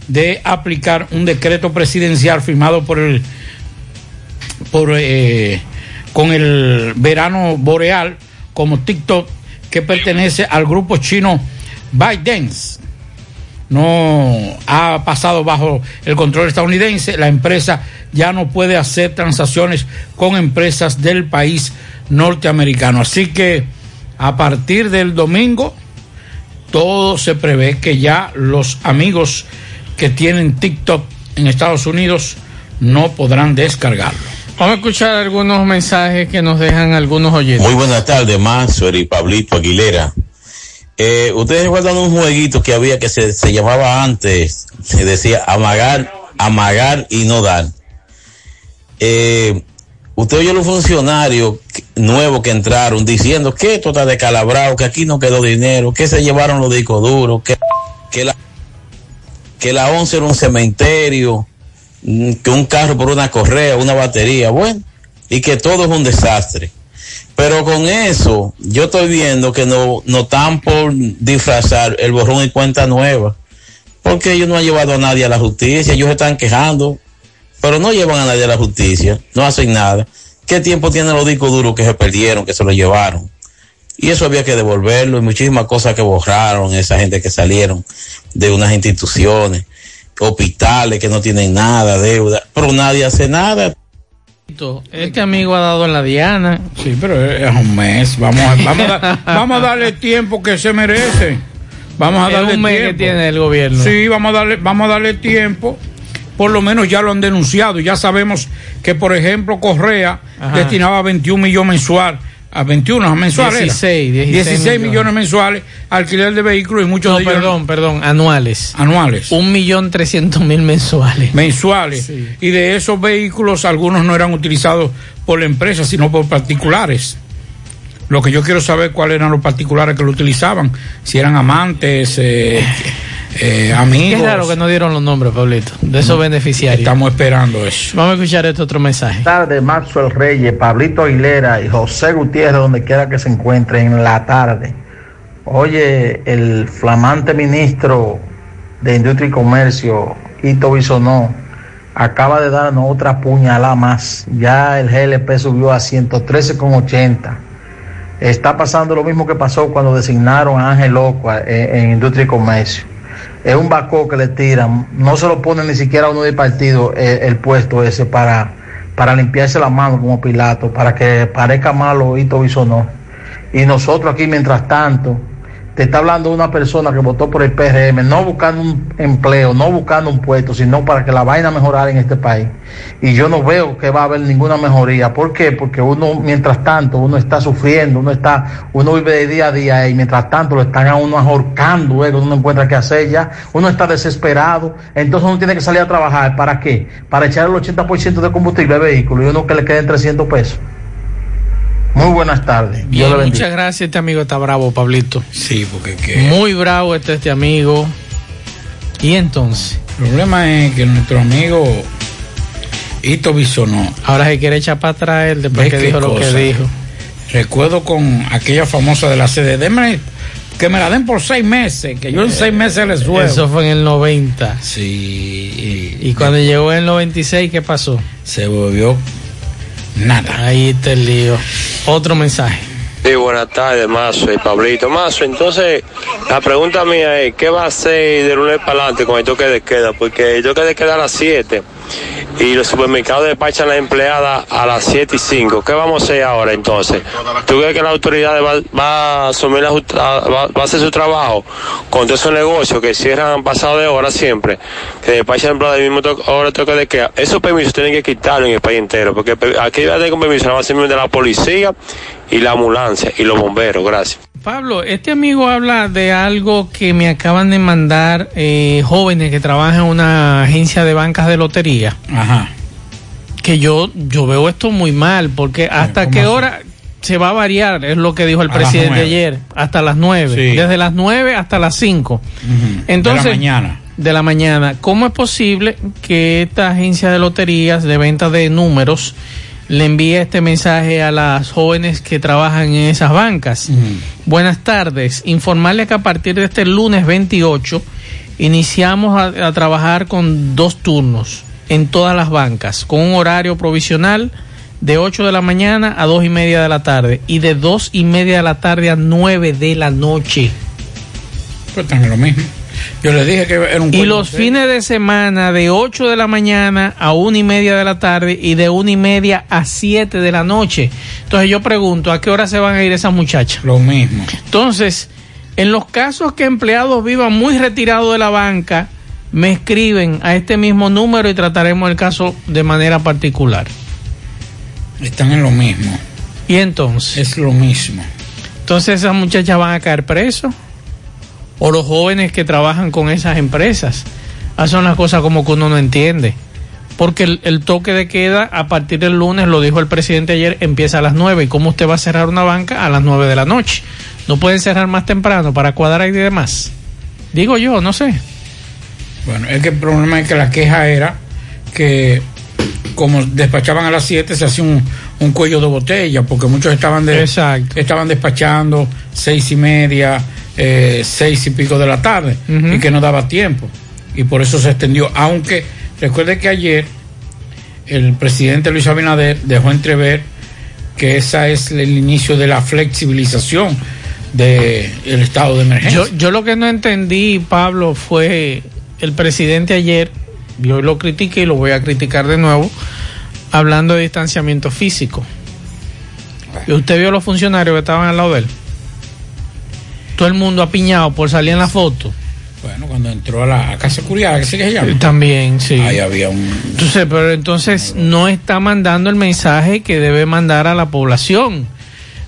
de aplicar un decreto presidencial firmado por el por eh, con el verano boreal como TikTok que pertenece al grupo chino ByteDance. No ha pasado bajo el control estadounidense. La empresa ya no puede hacer transacciones con empresas del país norteamericano. Así que a partir del domingo todo se prevé que ya los amigos que tienen TikTok en Estados Unidos no podrán descargarlo. Vamos a escuchar algunos mensajes que nos dejan algunos oyentes. Muy buenas tardes, Maxwell y Pablito Aguilera. Eh, Ustedes recuerdan un jueguito que había que se, se llamaba antes, se decía amagar, amagar y no dar. Eh, usted oyó los funcionarios nuevos que entraron diciendo que esto está descalabrado, que aquí no quedó dinero, que se llevaron los discos duros, que, que la que la 11 era un cementerio, que un carro por una correa, una batería, bueno, y que todo es un desastre. Pero con eso, yo estoy viendo que no, no están por disfrazar el borrón y cuenta nueva. Porque ellos no han llevado a nadie a la justicia, ellos están quejando, pero no llevan a nadie a la justicia, no hacen nada. ¿Qué tiempo tienen los discos duros que se perdieron, que se los llevaron? Y eso había que devolverlo y muchísimas cosas que borraron esa gente que salieron de unas instituciones, hospitales que no tienen nada, deuda, pero nadie hace nada. Este amigo ha dado en la diana. Sí, pero es un mes. Vamos a, vamos a, dar- vamos a darle tiempo que se merece. Vamos a Es darle un mes que tiene el gobierno. Sí, vamos a darle, vamos a darle tiempo. Por lo menos ya lo han denunciado. Ya sabemos que, por ejemplo, Correa Ajá. destinaba 21 millones mensual a 21 mensuales. era. 16, 16 16 millones. millones mensuales alquiler de vehículos y muchos No, de ellos perdón, perdón, anuales. anuales. Un millón trescientos mil mensuales. mensuales. Y de esos vehículos, algunos no eran utilizados por la empresa, sino por particulares. Lo que yo quiero saber cuáles eran los particulares que lo utilizaban, si eran amantes, eh, eh, amigos. Qué raro que no dieron los nombres, Pablito, de esos beneficiarios. Estamos esperando eso. Vamos a escuchar este otro mensaje. Tardes, Maxwell Reyes, Pablito Aguilera y José Gutiérrez, donde quiera que se encuentren en la tarde. Oye, el flamante ministro de Industria y Comercio, Ito Bisonó, acaba de darnos otra puñalada más. Ya el GLP subió a 113,80. Está pasando lo mismo que pasó cuando designaron a Ángel Loco en, en Industria y Comercio. Es un bacó que le tiran, no se lo ponen ni siquiera uno del partido eh, el, puesto ese para, para limpiarse la mano como Pilato, para que parezca malo Hito Bisonó. Y nosotros aquí, mientras tanto, te está hablando una persona que votó por el PRM, no buscando un empleo, no buscando un puesto, sino para que la vaina mejorara en este país. Y yo no veo que va a haber ninguna mejoría. ¿Por qué? Porque uno, mientras tanto, uno está sufriendo, uno está, uno vive de día a día y mientras tanto lo están a uno ahorcando, luego uno no encuentra qué hacer ya, uno está desesperado, entonces uno tiene que salir a trabajar. ¿Para qué? Para echar el 80% de combustible al vehículo y uno que le queden 300 pesos. Muy buenas tardes. Bien, muchas gracias. Este amigo está bravo, Pablito. Sí, porque que... Muy bravo este, este amigo. Y entonces. El problema es que nuestro amigo Ito Bisonó. Ahora se quiere echar para atrás él después que dijo lo que dijo. Recuerdo con aquella famosa de la sede. Deme que me la den por seis meses, que yo en seis meses les sueldo. Eso fue en el 90. Sí. Y, y cuando llegó en el 96, ¿qué pasó? Se volvió nada. Ahí está el lío. Otro mensaje. Sí, buenas tardes, Mazo y Pablito. Mazo, entonces, la pregunta mía es, ¿qué va a hacer de lunes para adelante con el toque de queda? Porque el toque de queda a las 7 y los supermercados despachan a la empleada a las 7 y 5. ¿Qué vamos a hacer ahora entonces? ¿Tú crees que la autoridad va, va a asumir la, va, va, a hacer su trabajo con todos esos negocios que cierran pasado de hora siempre? Que despachan a empleados del mismo to hora toque de queda. Esos permisos tienen que quitarlo en el país entero, porque aquí va a tener con permiso nada más de la policía y la ambulancia y los bomberos. Gracias. Pablo, este amigo habla de algo que me acaban de mandar eh, jóvenes que trabajan en una agencia de bancas de lotería. Ajá. Que yo, yo veo esto muy mal, porque hasta qué hora se va a variar, es lo que dijo el A presidente ayer, hasta las nueve, Sí. desde las nueve hasta las cinco. Ujú. Entonces, de la mañana. de la mañana. ¿Cómo es posible que esta agencia de loterías de venta de números le envíe este mensaje a las jóvenes que trabajan en esas bancas? Buenas tardes. Informarle que a partir de este lunes 28 iniciamos a, a trabajar con dos turnos en todas las bancas, con un horario provisional de 8 de la mañana a 2 y media de la tarde y de 2 y media de la tarde a 9 de la noche. Pues también lo mismo. Yo le dije que era un Y los serio. fines de semana de 8 de la mañana a 1 y media de la tarde y de 1 y media a 7 de la noche. Entonces yo pregunto, ¿a qué hora se van a ir esas muchachas? Lo mismo. Entonces, en los casos que empleados vivan muy retirados de la banca, me escriben a este mismo número y trataremos el caso de manera particular. Están en lo mismo. ¿Y entonces? Es lo mismo. Entonces esas muchachas van a caer presos. O los jóvenes que trabajan con esas empresas. Hacen unas cosas como que uno no entiende. Porque el, el toque de queda a partir del lunes, lo dijo el presidente ayer, empieza a las 9. ¿Y cómo usted va a cerrar una banca a las 9 de la noche? No pueden cerrar más temprano para cuadrar y demás. Digo yo, no sé. Bueno, es que el problema es que la queja era que como despachaban a las 7 se hacía un, un cuello de botella porque muchos estaban de estaban despachando seis y media eh, seis y pico de la tarde y que no daba tiempo. Y por eso se extendió. Aunque recuerde que ayer el presidente Luis Abinader dejó entrever que esa es el inicio de la flexibilización del estado de emergencia. Yo, yo lo que no entendí, Pablo, fue el presidente ayer, yo lo critiqué y lo voy a criticar de nuevo, hablando de distanciamiento físico. ¿Y usted vio los funcionarios que estaban al lado de él? Todo el mundo apiñado por salir en la foto. Bueno, cuando entró a la a Casa Curiaga, ¿qué se llama? También, sí. Ahí había un... Entonces, pero entonces no está mandando el mensaje que debe mandar a la población.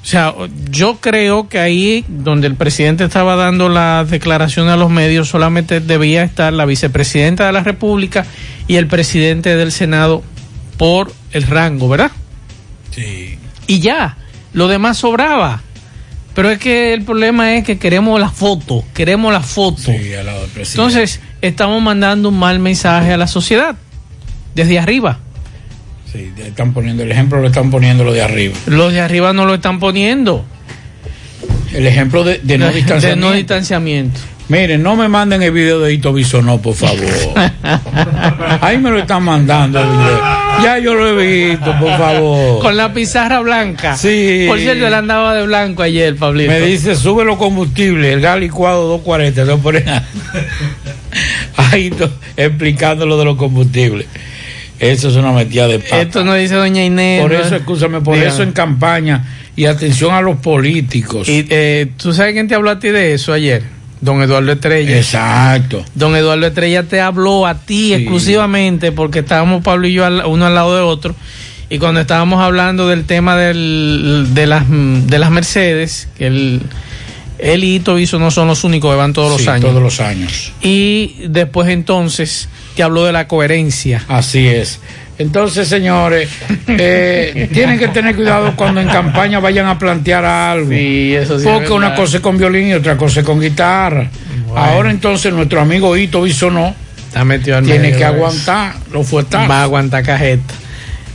O sea, yo creo que ahí donde el presidente estaba dando la declaración a los medios solamente debía estar la vicepresidenta de la República y el presidente del Senado por el rango, ¿verdad? Sí. Y ya, lo demás sobraba. Pero es que el problema es que queremos la foto, queremos la foto. Sí, al lado del presidente. Entonces, estamos mandando un mal mensaje a la sociedad, desde arriba. Sí, están poniendo el ejemplo, lo están poniendo lo de arriba. Los de arriba no lo están poniendo. El ejemplo de, de no De distanciamiento. no distanciamiento. Miren, no me manden el video de Ito Bisonó, por favor. Ahí me lo están mandando el video. Ya yo lo he visto, por favor. Con la pizarra blanca. Sí. Por cierto, él andaba de blanco ayer, Pablito. Me dice, sube los combustibles, el gas licuado 240. Lo pone ahí to- explicando lo de los combustibles. Eso es una metida de pata. Esto no dice doña Inés. Por ¿no? eso, escúchame, por Dígame. eso en campaña Y atención a los políticos. Y eh, tú sabes quién te habló a ti de eso ayer. Don Eduardo Estrella. Exacto. Don Eduardo Estrella te habló a ti exclusivamente porque estábamos Pablo y yo al- uno al lado de otro. Y cuando estábamos hablando del tema del, de, las, de las Mercedes, que él, él y Ito Viso no son los únicos que van todos los Sí, años. Todos los años. Y después entonces te habló de la coherencia. Así es. Entonces, señores, eh, tienen que tener cuidado cuando en campaña vayan a plantear algo. eso sí es Porque una cosa es con violín y otra cosa es con guitarra. Ahora entonces nuestro amigo Hito Bisonó Está metido al tiene medio que aguantar los fuetazos. Va a aguantar cajeta.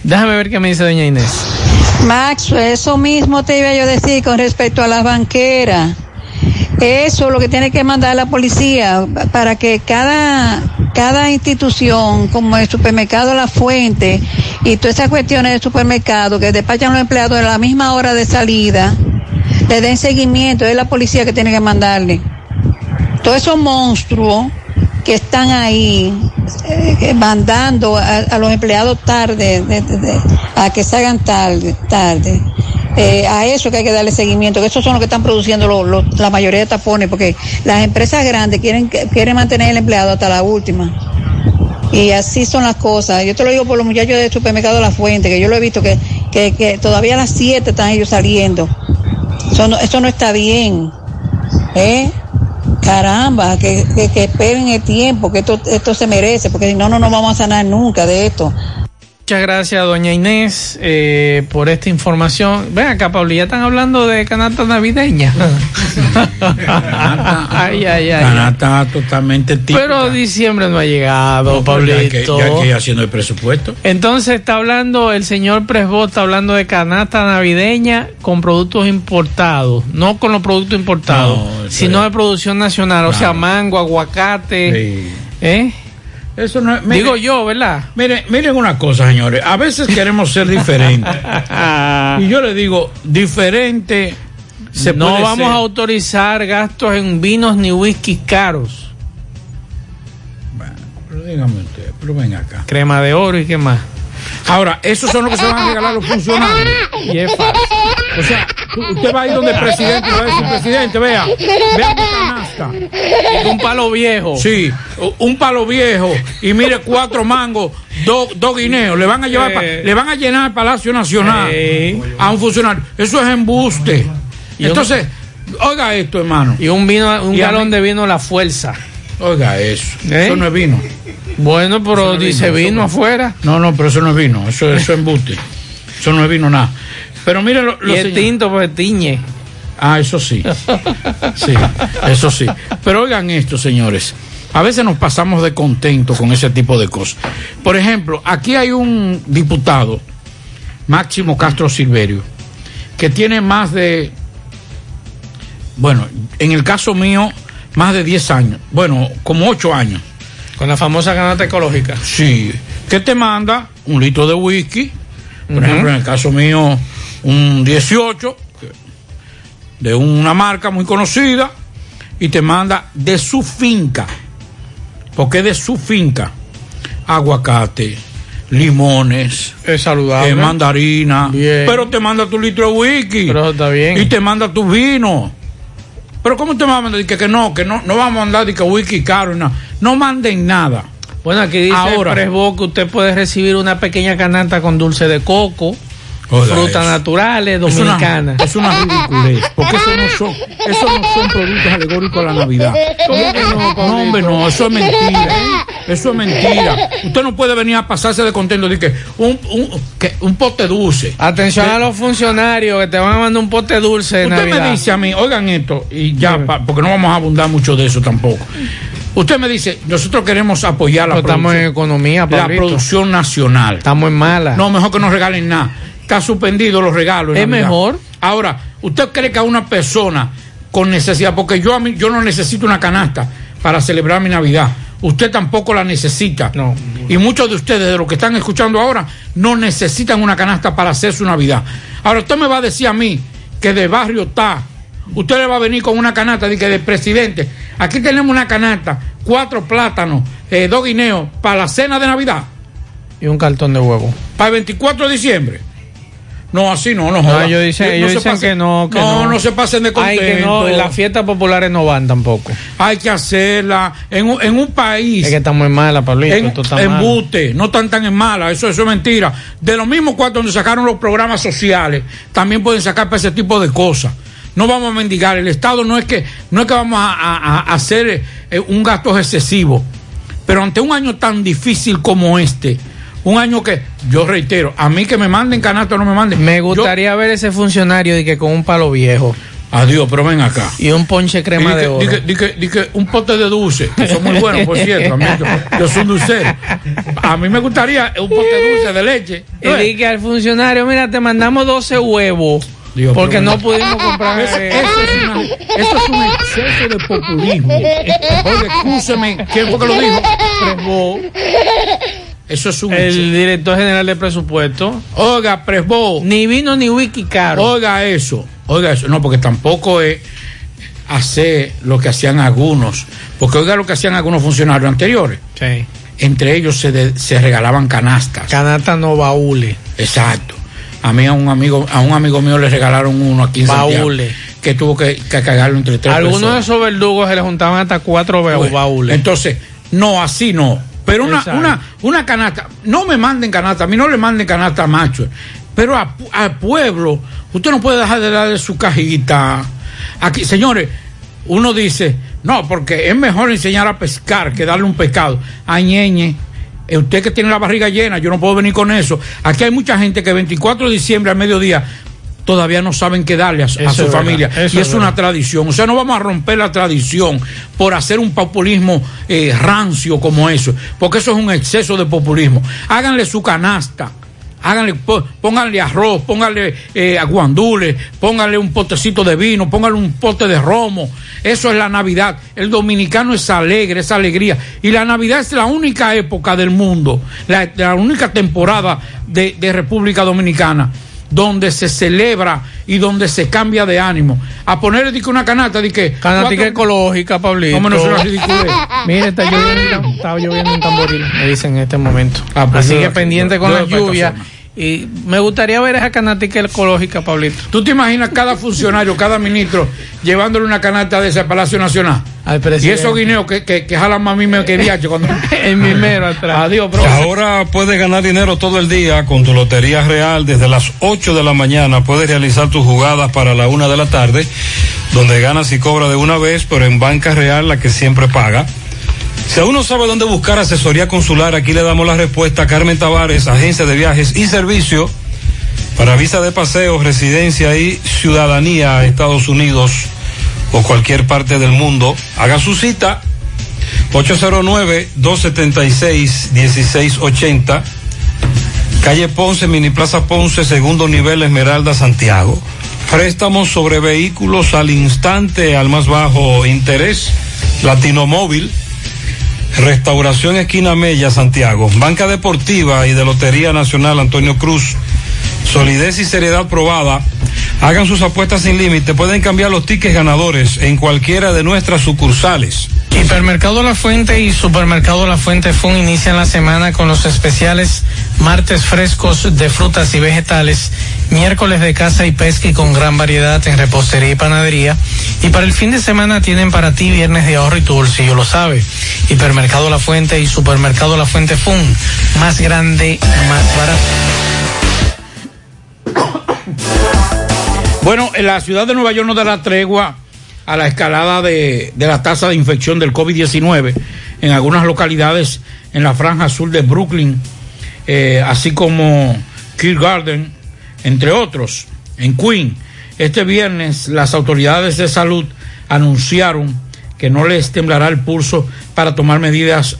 Déjame ver qué me dice doña Inés. Max, eso mismo te iba yo a decir con respecto a las banqueras. Eso es lo que tiene que mandar la policía para que cada, cada institución, como el supermercado La Fuente y todas esas cuestiones del supermercado que despachan los empleados a la misma hora de salida, le den seguimiento. Es la policía que tiene que mandarle. Todos esos monstruos que están ahí eh, mandando a, a los empleados tarde, de- de- de- a que salgan tarde, tarde. Eh, a eso que hay que darle seguimiento, que esos son los que están produciendo lo- lo- la mayoría de tapones, porque las empresas grandes quieren, quieren mantener el empleado hasta la última. Y así son las cosas. Yo te lo digo por los muchachos del supermercado La Fuente, que yo lo he visto que, que, que todavía a las 7 están ellos saliendo. Eso no, eso no está bien. ¿Eh? Caramba, que, que, esperen el tiempo, que esto, esto se merece, porque si no, no nos vamos a sanar nunca de esto. Muchas gracias, doña Inés, eh, por esta información. Ven acá, Pablo, ya están hablando de canasta navideña. ay, ay, ay. Canasta totalmente típica. Pero diciembre no ha llegado, No, ya que- Pablito. ya que ir haciendo el presupuesto. Entonces está hablando, el señor Presbot está hablando de canasta navideña con productos importados, no con los productos importados, No, sino de producción nacional, o sea, mango, aguacate, Sí. ¿eh? Eso no es, mire- Digo yo, ¿verdad? Miren, miren una cosa, señores. A veces queremos ser diferentes. y yo le digo, diferente se no puede vamos ser. a autorizar gastos en vinos ni whisky caros. Pero dígame usted, pero ven acá. Crema de oro y qué más. Ahora, esos son los que se van a regalar los funcionarios. Y es fácil. O sea, usted va a ir donde el presidente y va a decir, presidente, vea, vea mi canasta. Un palo viejo. Sí, un palo viejo y mire cuatro mangos, dos dos guineos, le van a llevar, pa- Eh. le van a llenar el Palacio Nacional a un funcionario. Eso es embuste. Entonces, oiga esto, hermano. Y un vino, un Y galón de vino La Fuerza. Oiga eso. ¿Eh? Eso no es vino. Bueno, pero no dice vino, afuera. No, no, pero eso no es vino. Eso, eso es embuste. Eso no es vino nada. Pero mire lo, lo Y señor- tinto, pues tiñe. Ah, eso sí. Sí, eso sí. Pero oigan esto, señores. A veces nos pasamos de contento con ese tipo de cosas. Por ejemplo, aquí hay un diputado, Máximo Castro Silverio, que tiene más de, bueno, en el caso mío, más de 10 años. Bueno, como 8 años. Con la famosa canasta ecológica. Sí. Que te manda un litro de whisky. Por ejemplo, en el caso mío, un 18 que- de una marca muy conocida. Y te manda de su finca. Porque de su finca. Aguacate, limones, Es saludable. eh, mandarina. Bien. Pero te manda tu litro de whisky. Pero eso está bien. Y te manda tu vino. Pero ¿cómo te va a mandar? Que, que no, que no, no vamos a mandar que whisky caro y nada. No manden nada. Bueno, aquí dice Ahora. el Presbo que usted puede recibir una pequeña canasta con dulce de coco, Frutas eso. naturales, Es una- dominicanas. Es una, ridiculez. Porque eso no son, eso no son productos alegóricos a la Navidad. ¿Cómo que no, No, hombre, no, eso es mentira. Eso es mentira. Usted no puede venir a pasarse de contento de que un, un, que un pote dulce. Atención a los funcionarios que te van a mandar un pote dulce de Usted Navidad. me dice a mí, oigan esto, y ya, pa- porque no vamos a abundar mucho de eso tampoco. Usted me dice, nosotros queremos apoyar la Pero estamos en producción, economía, la producción nacional. Estamos en mala. No, mejor que no regalen nada. Está suspendido los regalos. en Es Navidad. mejor. Ahora, ¿usted cree que a una persona con necesidad, porque yo a mí, yo no necesito una canasta para celebrar mi Navidad, usted tampoco la necesita. No. Y muchos de ustedes, de los que están escuchando ahora, no necesitan una canasta para hacer su Navidad. Ahora, usted me va a decir a mí que de barrio está, usted le va a venir con una canasta de que de presidente. Aquí tenemos una canasta, cuatro plátanos, eh, dos guineos para la cena de Navidad Y un cartón de huevo. para el 24 de diciembre. No, así no, no No, joda. ellos dicen, No ellos se dicen pasen- que no, que no, no. no se pasen de Ay, que no, contento. las fiestas populares no van tampoco. Hay que hacerla en un, en un país. Es que está muy mala, Pablito. en, está mal. embute, no tan tan en mala, eso, eso es mentira. De los mismos cuatro donde sacaron los programas sociales, también pueden sacar para ese tipo de cosas. No vamos a mendigar, el Estado no es que, no es que vamos a, a- a hacer eh, un gasto excesivo, pero ante un año tan difícil como este, un año que, yo reitero, a mí que me manden canasto no me manden. Me gustaría ver ese funcionario de que con un palo viejo. Adiós, pero ven acá. Y un ponche crema de oro. di que- di que- di que un pote de dulce, que son muy buenos, por cierto. A mí, yo, yo soy un dulcero. A mí me gustaría un pote de dulce de leche. Y di que al funcionario, mira, te mandamos 12 huevos. Digo, porque pero- no pudimos comprar. Eso, eso es una- eso es un exceso de populismo. Oye, escúcheme, ¿quién fue que lo dijo? Presbo. Eso es un El director general de presupuesto. Oiga, Presbo. Ni vino ni wiki caro. Oiga eso, oiga eso. No, porque tampoco es hacer lo que hacían algunos. Porque oiga lo que hacían algunos funcionarios anteriores. Sí. Entre ellos se, de- se regalaban canastas. Canasta no baúles. Exacto. A mí a un amigo, a un amigo mío le regalaron uno aquí en Santiago, Baúles. que tuvo que, que cargarlo entre tres Algunos de esos verdugos se le juntaban hasta cuatro baúles. Entonces, no, así no. Pero una, una, una canasta, no me manden canasta, a mí no le manden canasta a macho, pero a- al pueblo, usted no puede dejar de darle su cajita. Aquí, señores, uno dice, no, porque es mejor enseñar a pescar que darle un pescado. A ñeñe, eh, usted que tiene la barriga llena, yo no puedo venir con eso. Aquí hay mucha gente que 24 de diciembre al mediodía todavía no saben qué darle a, su es familia. verdad, y es es una tradición. O sea, no vamos a romper la tradición por hacer un populismo eh, rancio como eso, porque eso es un exceso de populismo. Háganle su canasta. Háganle, pónganle arroz, pónganle eh, aguandules, pónganle un potecito de vino, pónganle un pote de romo. Eso es la Navidad. El dominicano es alegre, es alegría. Y la Navidad es la única época del mundo, la, la única temporada de, de República Dominicana donde se celebra y donde se cambia de ánimo. A ponerle di que una canasta, di que. Canatica cuatro- ecológica, Pablito. ¿Cómo no ridiculez? Mira, está lloviendo, está lloviendo en tamboril, me dicen en este momento. Ah, pues Así que pendiente con la lluvia. zona. Y me gustaría ver esa canática ecológica, Pablito. ¿Tú te imaginas cada funcionario, cada ministro llevándole una canasta de ese Palacio Nacional? Al Y presidente. esos guineos que, que, que jalan más mime que diacho cuando. El mimero atrás. Adiós, bro. Ahora puedes ganar dinero todo el día con tu Lotería Real. Desde las 8 de la mañana puedes realizar tus jugadas para la 1 de la tarde, donde ganas y cobras de una vez, pero en Banca Real, la que siempre paga. Si aún no sabe dónde buscar asesoría consular, aquí le damos la respuesta a Carmen Tavares, agencia de viajes y servicio para visa de paseo, residencia y ciudadanía a Estados Unidos o cualquier parte del mundo. Haga su cita 809-276-1680. Calle Ponce, Mini Plaza Ponce, segundo nivel Esmeralda, Santiago. Préstamos sobre vehículos al instante, al más bajo interés. Latino Móvil. Restauración Esquina Mella, Santiago. Banca Deportiva y de Lotería Nacional Antonio Cruz. Solidez y seriedad probada. Hagan sus apuestas sin límite. Pueden cambiar los tickets ganadores en cualquiera de nuestras sucursales. Hipermercado La Fuente y Supermercado La Fuente Fun inician la semana con los especiales martes frescos de frutas y vegetales, miércoles de caza y pesca y con gran variedad en repostería y panadería. Y para el fin de semana tienen para ti viernes de ahorro y tu bolsillo lo sabe. Hipermercado La Fuente y Supermercado La Fuente Fun, más grande, más barato. Bueno, en la ciudad de Nueva York no da la tregua a la escalada de, de la tasa de infección del COVID-19 en algunas localidades en la franja sur de Brooklyn, eh, así como Garden, entre otros, en Queen. Este viernes las autoridades de salud anunciaron que no les temblará el pulso para tomar medidas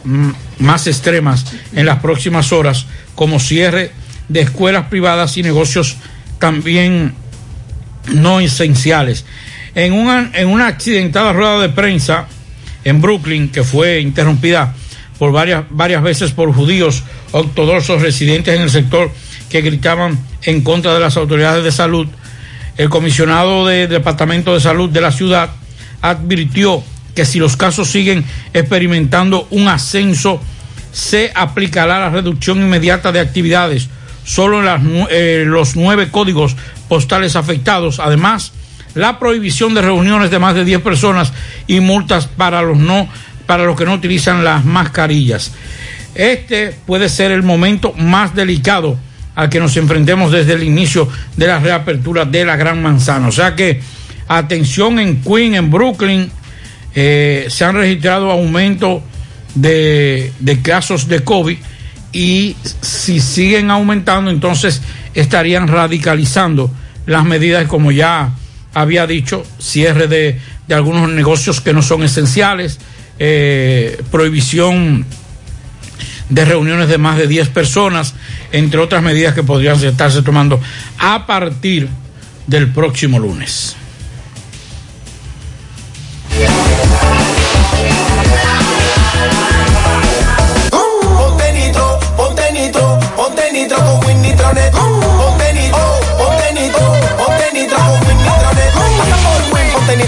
más extremas en las próximas horas, como cierre de escuelas privadas y negocios también no esenciales. En una, en una accidentada rueda de prensa en Brooklyn, que fue interrumpida por varias, varias veces por judíos ortodoxos residentes en el sector que gritaban en contra de las autoridades de salud, el comisionado del Departamento de Salud de la ciudad advirtió que si los casos siguen experimentando un ascenso, se aplicará la reducción inmediata de actividades, solo en las eh, los nueve códigos postales afectados. Además, la prohibición de reuniones de más de 10 personas y multas para los no para los que no utilizan las mascarillas. Este puede ser el momento más delicado al que nos enfrentemos desde el inicio de la reapertura de la Gran Manzana. O sea que atención en Queen, en Brooklyn, eh, se han registrado aumento de, de casos de COVID y si siguen aumentando, entonces estarían radicalizando las medidas, como ya había dicho, cierre de, de algunos negocios que no son esenciales, eh, prohibición de reuniones de más de 10 personas, entre otras medidas que podrían estarse tomando a partir del próximo lunes.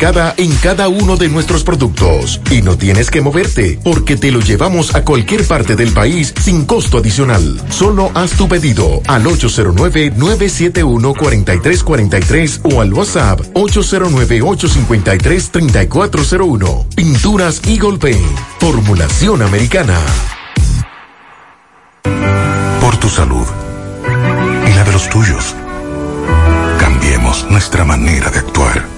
en cada uno de nuestros productos. Y no tienes que moverte, porque te lo llevamos a cualquier parte del país sin costo adicional. Solo haz tu pedido al 809-971-4343 o al WhatsApp 809-853-3401. Pinturas Eagle Paint. Formulación americana. Por tu salud y la de los tuyos. Cambiemos nuestra manera de actuar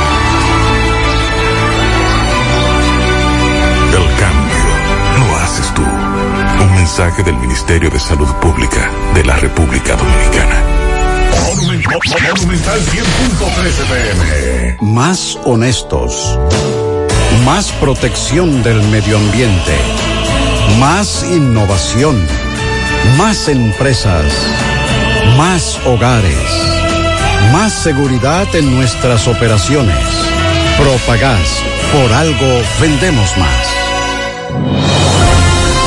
Mensaje del Ministerio de Salud Pública de la República Dominicana. Monumental 100.13 pm. Más honestos. Más protección del medio ambiente. Más innovación. Más empresas. Más hogares. Más seguridad en nuestras operaciones. Propagás. Por algo vendemos más.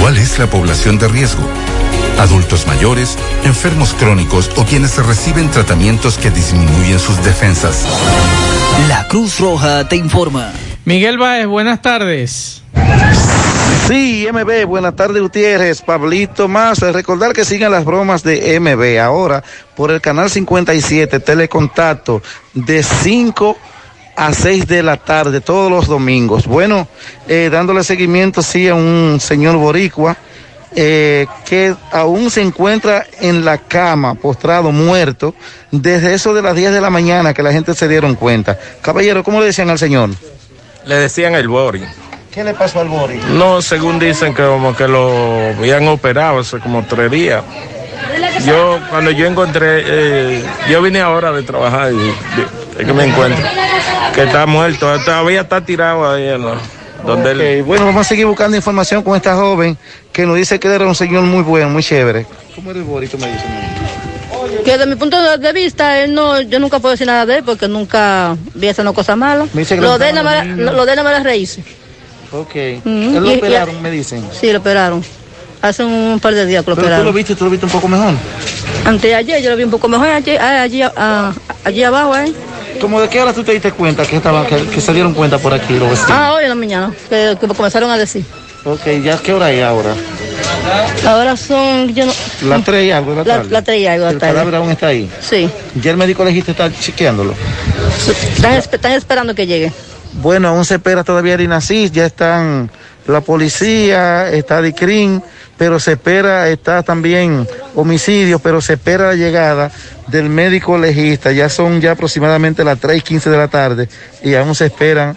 ¿Cuál es la población de riesgo? Adultos mayores, enfermos crónicos o quienes reciben tratamientos que disminuyen sus defensas. La Cruz Roja te informa. Miguel Baez, buenas tardes. Sí, MB, buenas tardes Gutiérrez, Pablito más. Recordar que sigan las bromas de MB ahora por el canal 57 Telecontacto de 5 a 6 de la tarde todos los domingos. Bueno, eh, dándole seguimiento sí a un señor boricua eh, que aún se encuentra en la cama, postrado, muerto, desde eso de las 10 de la mañana que la gente se dieron cuenta. Caballero, ¿cómo le decían al señor? Le decían el Bori. ¿Qué le pasó al Bori? No, según dicen que como que lo habían operado hace como tres días. Yo, cuando yo encontré, eh, yo vine ahora de trabajar y, y- es que me encuentro, que está muerto, todavía está tirado ahí en la, donde él... Bueno, vamos a seguir buscando información con esta joven que nos dice que era un señor muy bueno, muy chévere. ¿Cómo eres Boris? Tú me dices. Que desde mi punto de vista, él no, yo nunca puedo decir nada de él porque nunca vi haciendo cosas malas. Me dice que Lo lo de más- lo de él nada más era reírse. Ok. Mm, Él lo y- y- operaron, me dicen. Sí, lo operaron. Hace un par de días que lo Pero tú lo operaron. viste, tú lo viste un poco mejor. Antes de ayer yo lo vi un poco mejor, ayer, ah, allí, ah, allí abajo, ¿eh? ¿Cómo de qué hora tú te diste cuenta que, estaban, que, que se dieron cuenta por aquí los vecinos? Ah, hoy en la mañana, que, que comenzaron a decir. Ok, ¿ya qué hora es ahora? Ahora son, yo no... Las tres y algo de la tarde. la tres y algo de la El tarde. cadáver aún está ahí. Sí, Ya el médico legista está chequeándolo. están, están esperando que llegue. Bueno, aún se espera todavía el INASIS, ya están la policía, está DICRIN, pero se espera, está también homicidio, pero se espera la llegada del médico legista. Ya son ya aproximadamente las 3 y 15 de la tarde y aún se esperan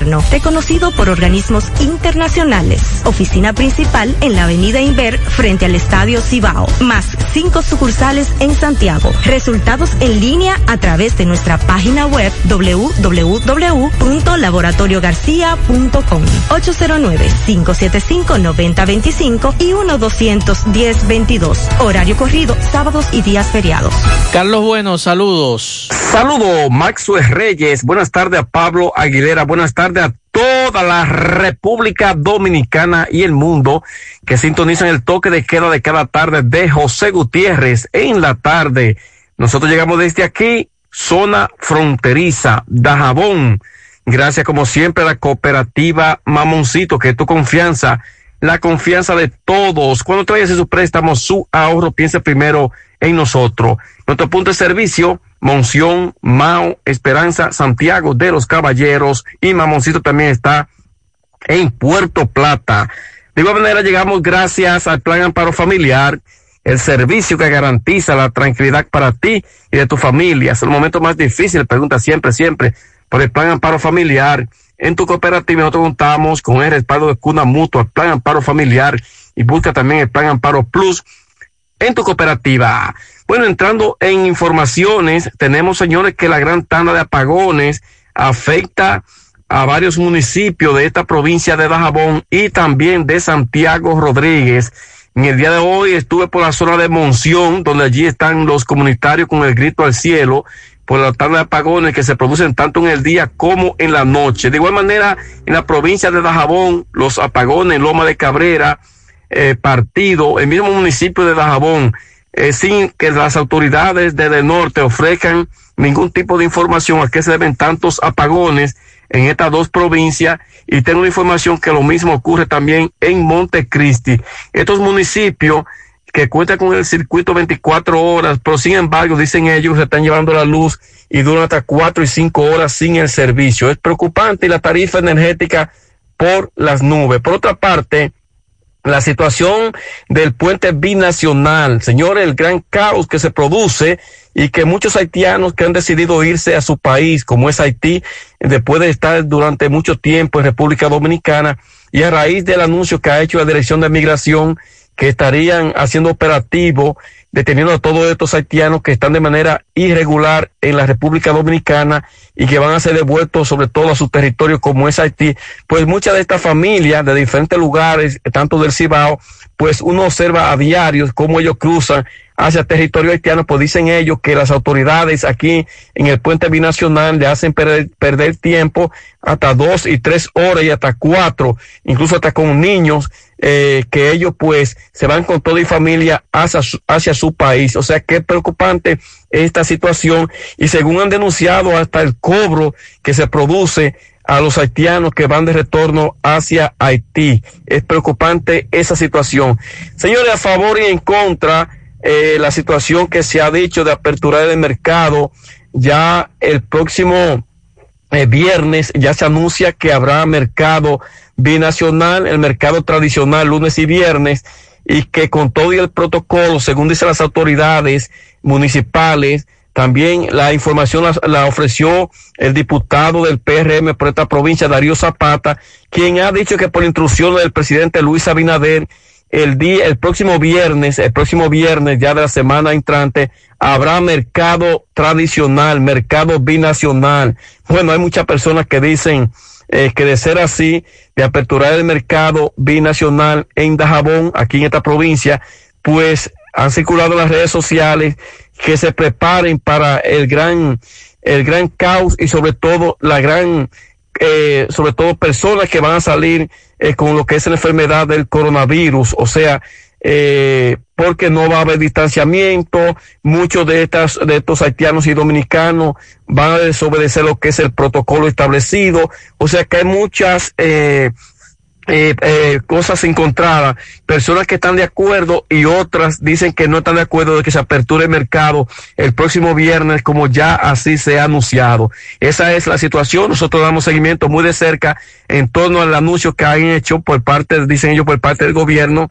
reconocido por organismos internacionales. Oficina principal en la Avenida Inver frente al Estadio Cibao, más cinco sucursales en Santiago. Resultados en línea a través de nuestra página web www.laboratoriogarcia.com 809-575-9025 y 1-210-22. Horario corrido, sábados y días feriados. Carlos Bueno, saludos. Saludo, Maxwell Reyes. Buenas tardes a Pablo Aguilera. Buenas tardes a toda la República Dominicana y el mundo que sintonizan el toque de queda de cada tarde de José Gutiérrez en la tarde. Nosotros llegamos desde aquí, zona fronteriza, Dajabón. Gracias como siempre a la cooperativa Mamoncito, que es tu confianza, la confianza de todos. Cuando traigas su préstamo, su ahorro, piense primero en nosotros. Nuestro punto de servicio, Monción, Mao, Esperanza, Santiago de los Caballeros y Mamoncito también está en Puerto Plata. De igual manera llegamos gracias al Plan Amparo Familiar, el servicio que garantiza la tranquilidad para ti y de tu familia. Es el momento más difícil, pregunta siempre, siempre, por el Plan Amparo Familiar. En tu cooperativa nosotros contamos con el respaldo de Cuna Mutua, Plan Amparo Familiar y busca también el Plan Amparo Plus en tu cooperativa. Bueno, entrando en informaciones, tenemos, señores, que la gran tanda de apagones afecta a varios municipios de esta provincia de Dajabón y también de Santiago Rodríguez. En el día de hoy estuve por la zona de Monción, donde allí están los comunitarios con el grito al cielo por la tanda de apagones que se producen tanto en el día como en la noche. De igual manera, en la provincia de Dajabón, los apagones Loma de Cabrera, eh, Partido, el mismo municipio de Dajabón, eh, sin que las autoridades desde el norte ofrezcan ningún tipo de información a qué se deben tantos apagones en estas dos provincias y tengo la información que lo mismo ocurre también en Montecristi. Estos municipios que cuentan con el circuito 24 horas, pero sin embargo, dicen ellos, se están llevando la luz y duran hasta cuatro y cinco horas sin el servicio. Es preocupante la tarifa energética por las nubes. Por otra parte, la situación del puente binacional, señores, el gran caos que se produce y que muchos haitianos que han decidido irse a su país, como es Haití, después de estar durante mucho tiempo en República Dominicana, y a raíz del anuncio que ha hecho la Dirección de Migración, que estarían haciendo operativo, deteniendo a todos estos haitianos que están de manera irregular en la República Dominicana y que van a ser devueltos sobre todo a su territorio como es Haití, pues muchas de estas familias de diferentes lugares, tanto del Cibao, pues uno observa a diarios cómo ellos cruzan hacia territorio haitiano, pues dicen ellos que las autoridades aquí en el puente binacional le hacen perder, perder tiempo hasta dos y tres horas y hasta cuatro, incluso hasta con niños eh, que ellos pues se van con toda y familia hacia su, país. O sea es preocupante esta situación y según han denunciado hasta el cobro que se produce a los haitianos que van de retorno hacia Haití. Es preocupante esa situación. Señores, a favor y en contra, eh, la situación que se ha dicho de apertura del mercado, ya el próximo eh, viernes ya se anuncia que habrá mercado binacional, el mercado tradicional lunes y viernes, y que con todo el protocolo, según dicen las autoridades municipales, también la información la, la, ofreció el diputado del PRM por esta provincia, Darío Zapata, quien ha dicho que por instrucción del presidente Luis Abinader, el día, el próximo viernes, el próximo viernes ya de la semana entrante, habrá mercado tradicional, mercado binacional. Bueno, hay muchas personas que dicen eh, que de ser así, de aperturar el mercado binacional en Dajabón, aquí en esta provincia, pues han circulado en las redes sociales que se preparen para el gran, el gran caos y sobre todo la gran, eh, sobre todo personas que van a salir eh, con lo que es la enfermedad del coronavirus, o sea, eh, porque no va a haber distanciamiento, muchos de estas, de estos haitianos y dominicanos van a desobedecer lo que es el protocolo establecido, o sea que hay muchas, eh, eh, eh, cosas encontradas, personas que están de acuerdo y otras dicen que no están de acuerdo de que se aperture el mercado el próximo viernes como ya así se ha anunciado. Esa es la situación, nosotros damos seguimiento muy de cerca en torno al anuncio que han hecho por parte, dicen ellos, por parte del gobierno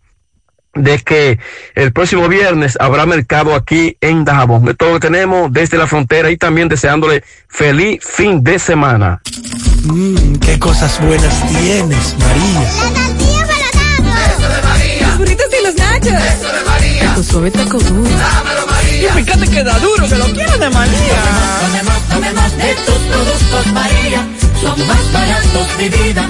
de que el próximo viernes habrá mercado aquí en Dajabón. De todo lo que tenemos desde la frontera y también deseándole feliz fin de semana. Mmm, qué cosas buenas tienes, María. La tortilla para Eso de María. Los burritos y los nachos. Eso de María. Tu suave taco duro. Dámelo, María. Y fíjate que da duro, que lo quiero de María. Tomemos, tomemos de tus productos, María. Son más baratos de vida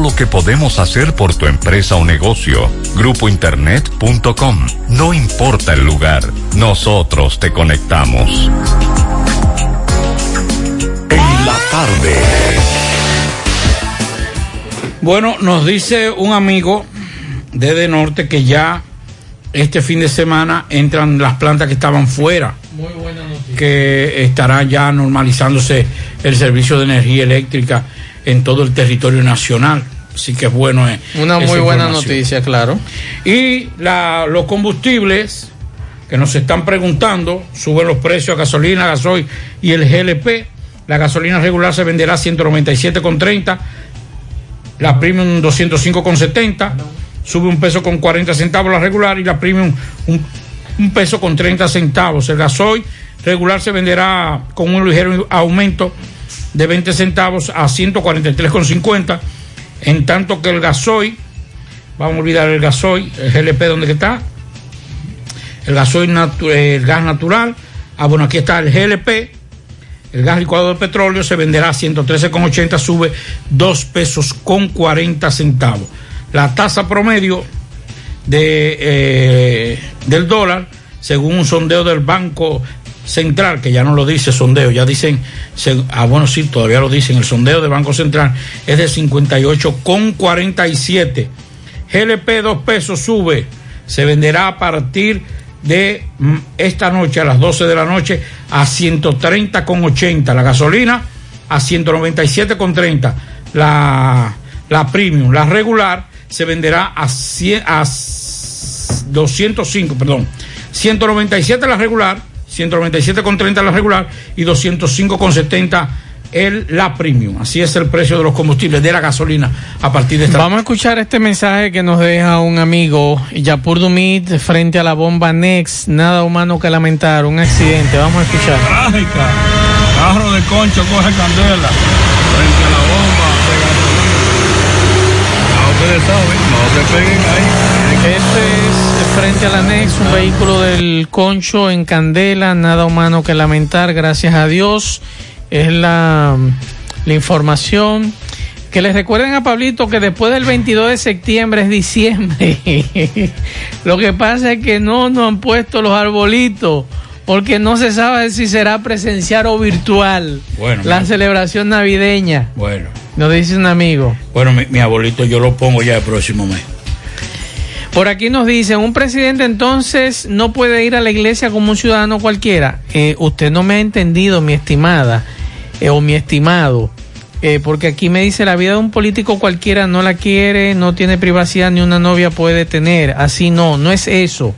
lo que podemos hacer por tu empresa o negocio. Grupointernet.com. No importa el lugar, nosotros te conectamos. En la tarde. Bueno, nos dice un amigo desde Norte que ya este fin de semana entran las plantas que estaban fuera. Muy buena noticia. Que estará ya normalizándose el servicio de energía eléctrica en todo el territorio nacional. Así que es bueno. eh, Una muy buena noticia, claro. Y la, los combustibles que nos están preguntando, suben los precios a gasolina, gasoil y el GLP. La gasolina regular se venderá a 197,30, la premium 205,70, sube un peso con 40 centavos la regular y la premium un, un peso con 30 centavos. El gasoil regular se venderá con un ligero aumento de 20 centavos a 143,50, en tanto que el gasoil, vamos a olvidar el gasoil, el GLP, ¿dónde que está? El gasoil, natu- el gas natural, ah bueno, aquí está el GLP, el gas licuado de petróleo se venderá a 113,80, sube 2 pesos con 40 centavos. La tasa promedio de, eh, del dólar, según un sondeo del Banco Central, que ya no lo dice sondeo, ya dicen, ah bueno, sí, todavía lo dicen, el sondeo del Banco Central es de 58,47. GLP 2 pesos sube, se venderá a partir de mm, esta noche a las 12 de la noche a 130,80. La gasolina a 197,30. La, la premium, la regular, se venderá a, 100 a s- 205, perdón, 197 la regular, 197,30 la regular y 205,70 el, la premium. Así es el precio de los combustibles, de la gasolina a partir de esta. Vamos a escuchar este mensaje que nos deja un amigo, Yapur Dumit, frente a la bomba Nex. Nada humano que lamentar, un accidente. Vamos a escuchar. Trágica. Carro de concho coge candela frente a la bomba de gasolina. Ya ustedes saben, no se peguen ahí. Este es frente al Anex, un vehículo del Concho en Candela, nada humano que lamentar, gracias a Dios. Es la, la información. Que les recuerden a Pablito que después del 22 de septiembre es diciembre. Lo que pasa es que no nos han puesto los arbolitos porque no se sabe si será presencial o virtual Bueno, la mi- celebración navideña. Bueno, Nos dice un amigo. bueno, mi, mi abuelito yo lo pongo ya el próximo mes. Por aquí nos dicen, un presidente entonces no puede ir a la iglesia como un ciudadano cualquiera. Eh, usted no me ha entendido, mi estimada, eh, o mi estimado, eh, porque aquí me dice, la vida de un político cualquiera no la quiere, no tiene privacidad, ni una novia puede tener. Así no, no es eso.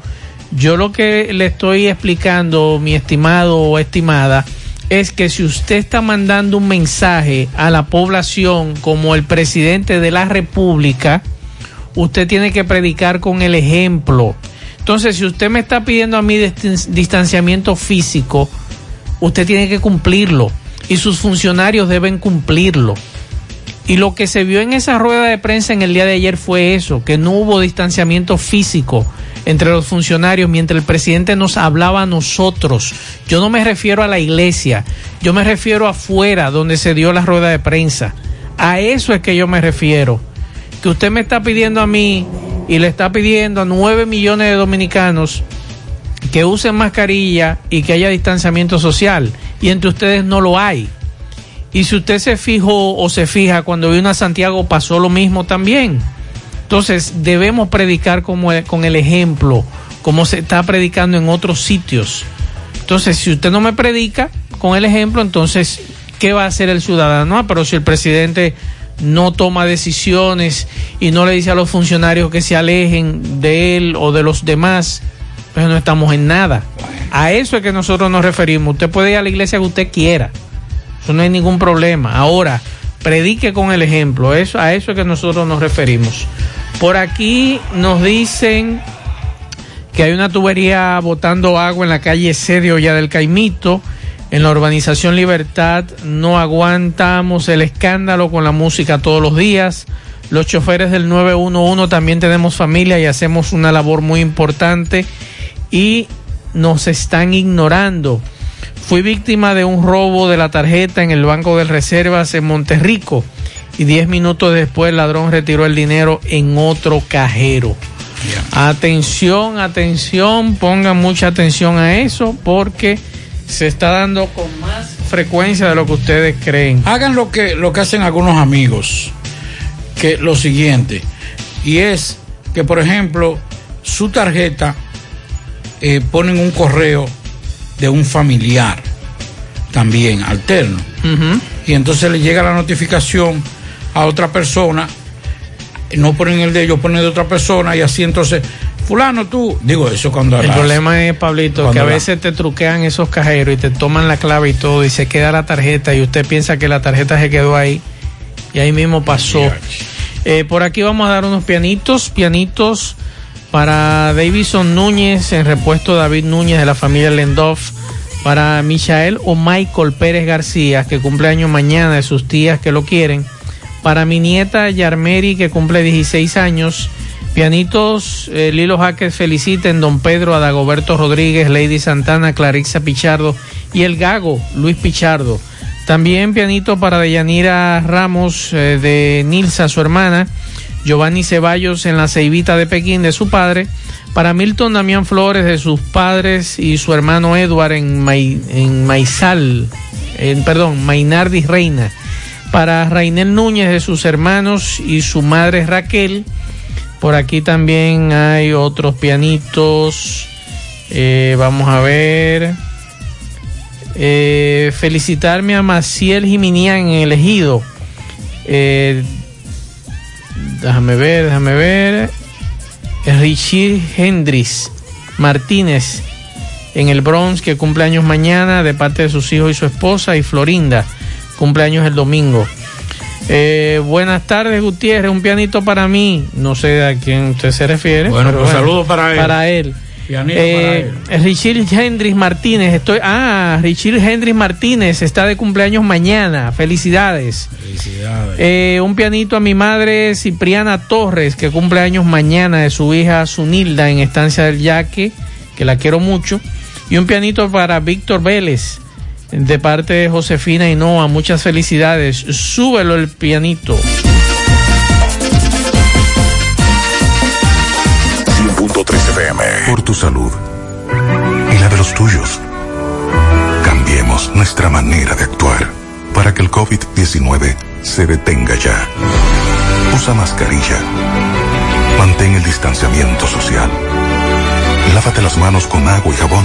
Yo lo que le estoy explicando, mi estimado o estimada, es que si usted está mandando un mensaje a la población como el presidente de la República, usted tiene que predicar con el ejemplo. Entonces, si usted me está pidiendo a mí distan- distanciamiento físico, usted tiene que cumplirlo y sus funcionarios deben cumplirlo. Y lo que se vio en esa rueda de prensa en el día de ayer fue eso, que no hubo distanciamiento físico entre los funcionarios mientras el presidente nos hablaba a nosotros. Yo no me refiero a la iglesia, yo me refiero afuera donde se dio la rueda de prensa. A eso es que yo me refiero. Usted me está pidiendo a mí y le está pidiendo a nueve millones de dominicanos que usen mascarilla y que haya distanciamiento social. Y entre ustedes no lo hay. Y si usted se fijó o se fija, cuando vino a Santiago pasó lo mismo también. Entonces debemos predicar como con el ejemplo, como se está predicando en otros sitios. Entonces, si usted no me predica con el ejemplo, entonces, ¿qué va a hacer el ciudadano? Ah, pero si el presidente no toma decisiones y no le dice a los funcionarios que se alejen de él o de los demás, pues no estamos en nada. A eso es que nosotros nos referimos. Usted puede ir a la iglesia que usted quiera. Eso no hay ningún problema. Ahora, predique con el ejemplo. Eso, a eso es que nosotros nos referimos. Por aquí nos dicen que hay una tubería botando agua en la calle Serio ya del Caimito. En la urbanización Libertad no aguantamos el escándalo con la música todos los días. Los choferes del 911 también tenemos familia y hacemos una labor muy importante y nos están ignorando. Fui víctima de un robo de la tarjeta en el Banco de Reservas en Monterrico y 10 minutos después el ladrón retiró el dinero en otro cajero. Atención, atención, pongan mucha atención a eso porque se está dando con más frecuencia de lo que ustedes creen. Hagan lo que, lo que hacen algunos amigos, que lo siguiente, y es que, por ejemplo, su tarjeta eh, ponen un correo de un familiar también alterno. Y entonces le llega la notificación a otra persona, no ponen el de ellos, ponen de otra persona, y así entonces, fulano tú, digo eso cuando El las- problema es, Pablito, Cuando que a veces te truquean esos cajeros y te toman la clave y todo y se queda la tarjeta y usted piensa que la tarjeta se quedó ahí y ahí mismo pasó. Eh, por aquí vamos a dar unos pianitos, pianitos para Davison Núñez en repuesto David Núñez de la familia Lendoff, para Michael o Michael Pérez García que cumple año mañana de sus tías que lo quieren, para mi nieta Yarmeri que cumple 16 años. Pianitos, eh, Lilo Jaques feliciten Don Pedro, a Dagoberto Rodríguez, Lady Santana, Clarissa Pichardo y el Gago, Luis Pichardo. También pianito para Deyanira Ramos, eh, de Nilsa, su hermana, Giovanni Ceballos en la Ceibita de Pekín de su padre, para Milton Damián Flores de sus padres y su hermano Edward en, en Maizal, en, perdón, Mainardi Reina, para Rainel Núñez de sus hermanos y su madre Raquel, por aquí también hay otros pianitos. Eh, vamos a ver. Eh, felicitarme a Maciel Jiminián en el ejido. Eh, déjame ver, déjame ver. Richie Hendris Martínez en el Bronx que cumple años mañana de parte de sus hijos y su esposa y Florinda. cumpleaños el domingo. Eh, buenas tardes, Gutiérrez. Un pianito para mí. No sé a quién usted se refiere. Bueno, pues saludos para él. Para él. Pianito Eh, Richard Hendrix Martínez, estoy. Ah, Richard Hendrix Martínez está de cumpleaños mañana. Felicidades. Felicidades. Eh, un pianito a mi madre Cipriana Torres, que cumple años mañana de su hija Sunilda en Estancia del Yaque, que la quiero mucho. Y un pianito para Víctor Vélez, de parte de Josefina Hinoa. Muchas felicidades. Súbelo el pianito. 100.3 FM. Por tu salud y la de los tuyos. Cambiemos nuestra manera de actuar para que el COVID-19 se detenga ya. Usa mascarilla. Mantén el distanciamiento social. Lávate las manos con agua y jabón.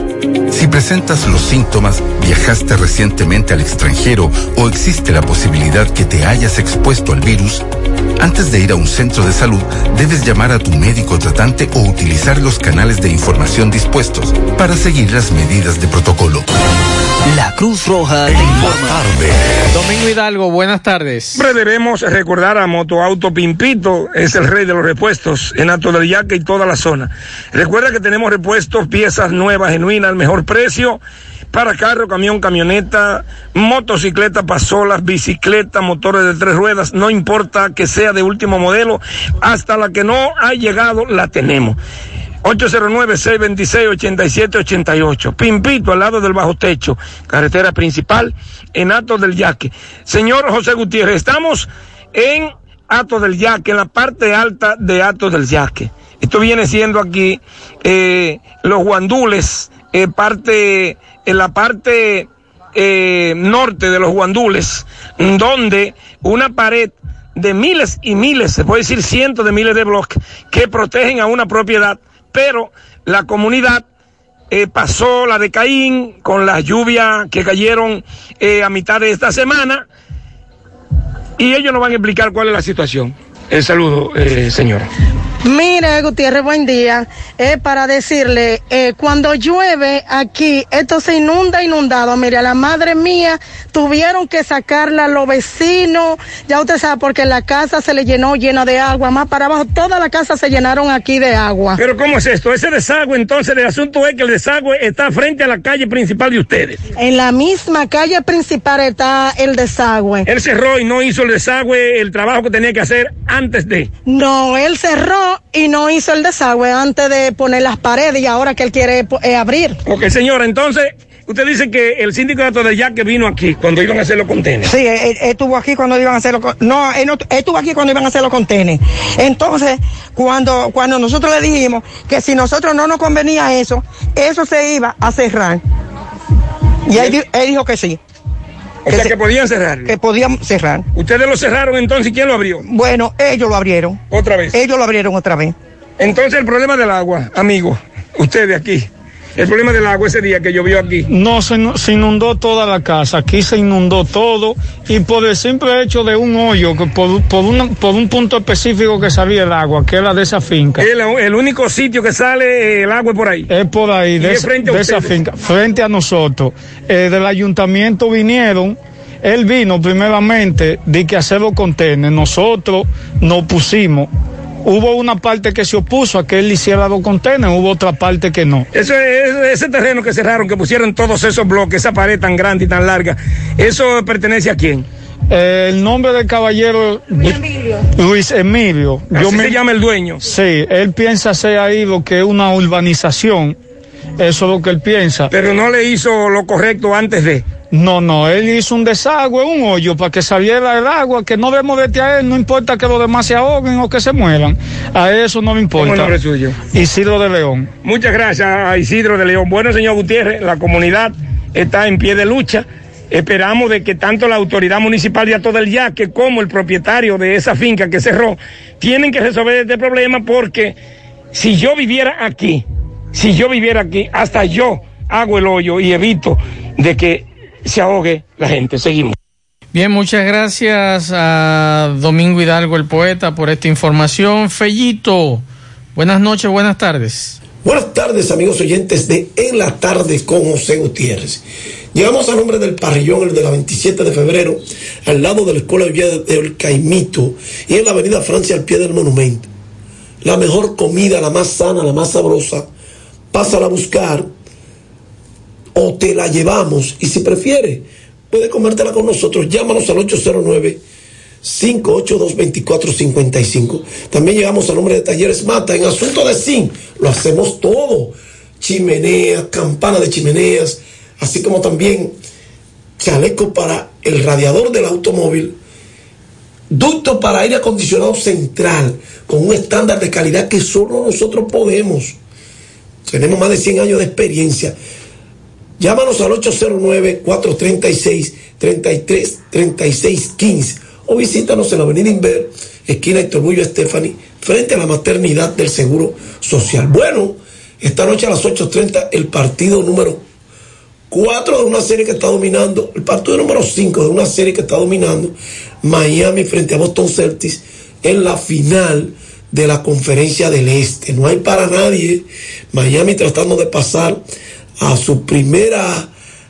Si presentas los síntomas, viajaste recientemente al extranjero o existe la posibilidad que te hayas expuesto al virus, antes de ir a un centro de salud, debes llamar a tu médico tratante o utilizar los canales de información dispuestos para seguir las medidas de protocolo. La Cruz Roja te informa. Domingo Hidalgo, buenas tardes. Siempre debemos recordar a Motoauto Pimpito, es el rey de los repuestos en Alto del Yaque y toda la zona. Recuerda que tenemos repuestos, piezas nuevas, genuinas, al mejor precio para carro, camión, camioneta, motocicleta, pasolas, bicicleta, motores de tres ruedas, no importa que sea de último modelo, hasta la que no ha llegado la tenemos. 809-626-8788. Pimpito, al lado del bajo techo, carretera principal, en Ato del Yaque. Señor José Gutiérrez, estamos en Ato del Yaque, en la parte alta de Ato del Yaque. Esto viene siendo aquí eh, los guandules, eh, parte, en la parte eh, norte de los guandules, donde una pared de miles y miles, se puede decir cientos de miles de bloques que protegen a una propiedad, pero la comunidad eh, pasó la de Caín con las lluvias que cayeron eh, a mitad de esta semana y ellos nos van a explicar cuál es la situación. El saludo, eh, señora. Mira, Gutiérrez, buen día. es para decirle, eh, cuando llueve aquí, esto se inunda, inundado. Mire, a la madre mía tuvieron que sacarla los vecinos, ya usted sabe, porque la casa se le llenó llena de agua, más para abajo, toda la casa se llenaron aquí de agua. Pero ¿cómo es esto? Ese desagüe, entonces, el asunto es que el desagüe está frente a la calle principal de ustedes. En la misma calle principal está el desagüe. Él cerró y no hizo el desagüe, el trabajo que tenía que hacer antes de. No, él cerró y no hizo el desagüe antes de poner las paredes y ahora que él quiere eh, abrir. Ok, señora, entonces, usted dice que el sindicato de Yaque vino aquí cuando iban a hacer los contenedores. Sí, él, él estuvo aquí cuando iban a hacer los... No, él, no, él estuvo aquí cuando iban a hacer los contenes. Entonces, cuando, cuando nosotros le dijimos que si nosotros no nos convenía eso, eso se iba a cerrar. Y él dijo que sí. O sea, que podían cerrar. Que podían cerrar. Ustedes lo cerraron entonces, ¿y quién lo abrió? Bueno, ellos lo abrieron. ¿Otra vez? Ellos lo abrieron otra vez. Entonces, el problema del agua, amigos, ustedes aquí, el problema del agua ese día que llovió aquí. No, se, inu- se inundó toda la casa, aquí se inundó todo y por el simple hecho de un hoyo, por, por, una- por un punto específico que salía el agua, que era de esa finca. El, el único sitio que sale eh, el agua es por ahí. Es por ahí, de, es esa- frente a de esa finca, frente a nosotros. Eh, del ayuntamiento vinieron, él vino primeramente de que hacer los contenedores, nosotros nos pusimos. Hubo una parte que se opuso a que él hiciera los contenedores, hubo otra parte que no. Eso es, ese terreno que cerraron, que pusieron todos esos bloques, esa pared tan grande y tan larga, ¿eso pertenece a quién? Eh, el nombre del caballero Luis Emilio. Así se llama el dueño. Sí, él piensa hacer ahí lo que es una urbanización. Eso es lo que él piensa. Pero no le hizo lo correcto antes de. No, no, él hizo un desagüe, un hoyo para que saliera el agua, que no demos de a él, no importa que los demás se ahoguen o que se mueran. A eso no me importa. ¿Cómo nombre suyo? Isidro de León. Muchas gracias a Isidro de León. Bueno, señor Gutiérrez, la comunidad está en pie de lucha. Esperamos de que tanto la autoridad municipal de Ato del Yaque como el propietario de esa finca que cerró tienen que resolver este problema porque si yo viviera aquí, si yo viviera aquí, hasta yo hago el hoyo y evito de que se ahogue la gente. Seguimos. Bien, muchas gracias a Domingo Hidalgo, el poeta, por esta información. Fellito, buenas noches, buenas tardes. Buenas tardes, amigos oyentes de En la Tarde con José Gutiérrez. Llegamos a nombre del parrillón, el de la 27 de febrero, al lado de la Escuela de Villa del Caimito y en la Avenida Francia, al pie del monumento. La mejor comida, la más sana, la más sabrosa, pásala a buscar o te la llevamos. Y si prefiere, puede comértela con nosotros. Llámanos al 809 582-2455. También llegamos al nombre de Talleres Mata. En asunto de zinc, lo hacemos todo. Chimeneas, campana de chimeneas, así como también chaleco para el radiador del automóvil, ducto para aire acondicionado central, con un estándar de calidad que solo nosotros podemos. Tenemos más de 100 años de experiencia. Llámanos al 809-436-333615 o visítanos en la Avenida Inver, esquina Héctor Bullo Stephanie, frente a la maternidad del Seguro Social. Bueno, esta noche a las 8.30 el partido número 4 de una serie que está dominando, el partido número 5 de una serie que está dominando Miami frente a Boston Celtics en la final de la conferencia del Este. No hay para nadie. Miami tratando de pasar a su primera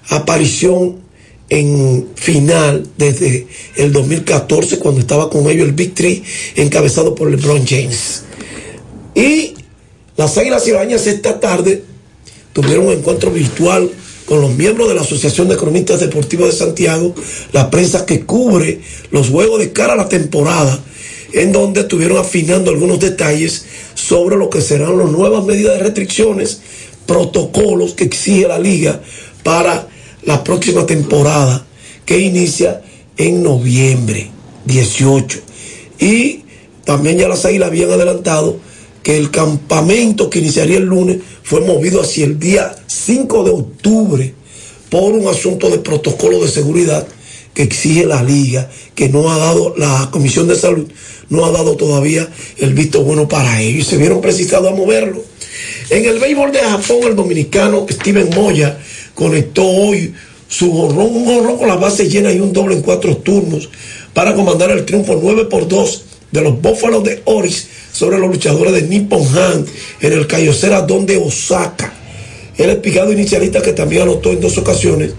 aparición en final desde el 2014 cuando estaba con ellos el Big Three encabezado por LeBron James. Y las Águilas Cibañas esta tarde tuvieron un encuentro virtual con los miembros de la Asociación de Cronistas Deportivos de Santiago, la prensa que cubre los juegos de cara a la temporada, en donde estuvieron afinando algunos detalles sobre lo que serán las nuevas medidas de restricciones, protocolos que exige la liga para la próxima temporada, que inicia en noviembre 18. Y también ya las águilas habían adelantado que el campamento que iniciaría el lunes fue movido hacia el día 5 de octubre por un asunto de protocolo de seguridad que exige la liga, que no ha dado, la Comisión de Salud no ha dado todavía el visto bueno para ello y se vieron precisados a moverlo. En el béisbol de Japón, el dominicano Steven Moya conectó hoy su jorrón, un jorrón con la base llena y un doble en cuatro turnos para comandar el triunfo 9 por 2 de los Búfalos de Oris sobre los luchadores de Nippon Han en el Cayocera donde Osaka. El explicado inicialista que también anotó en dos ocasiones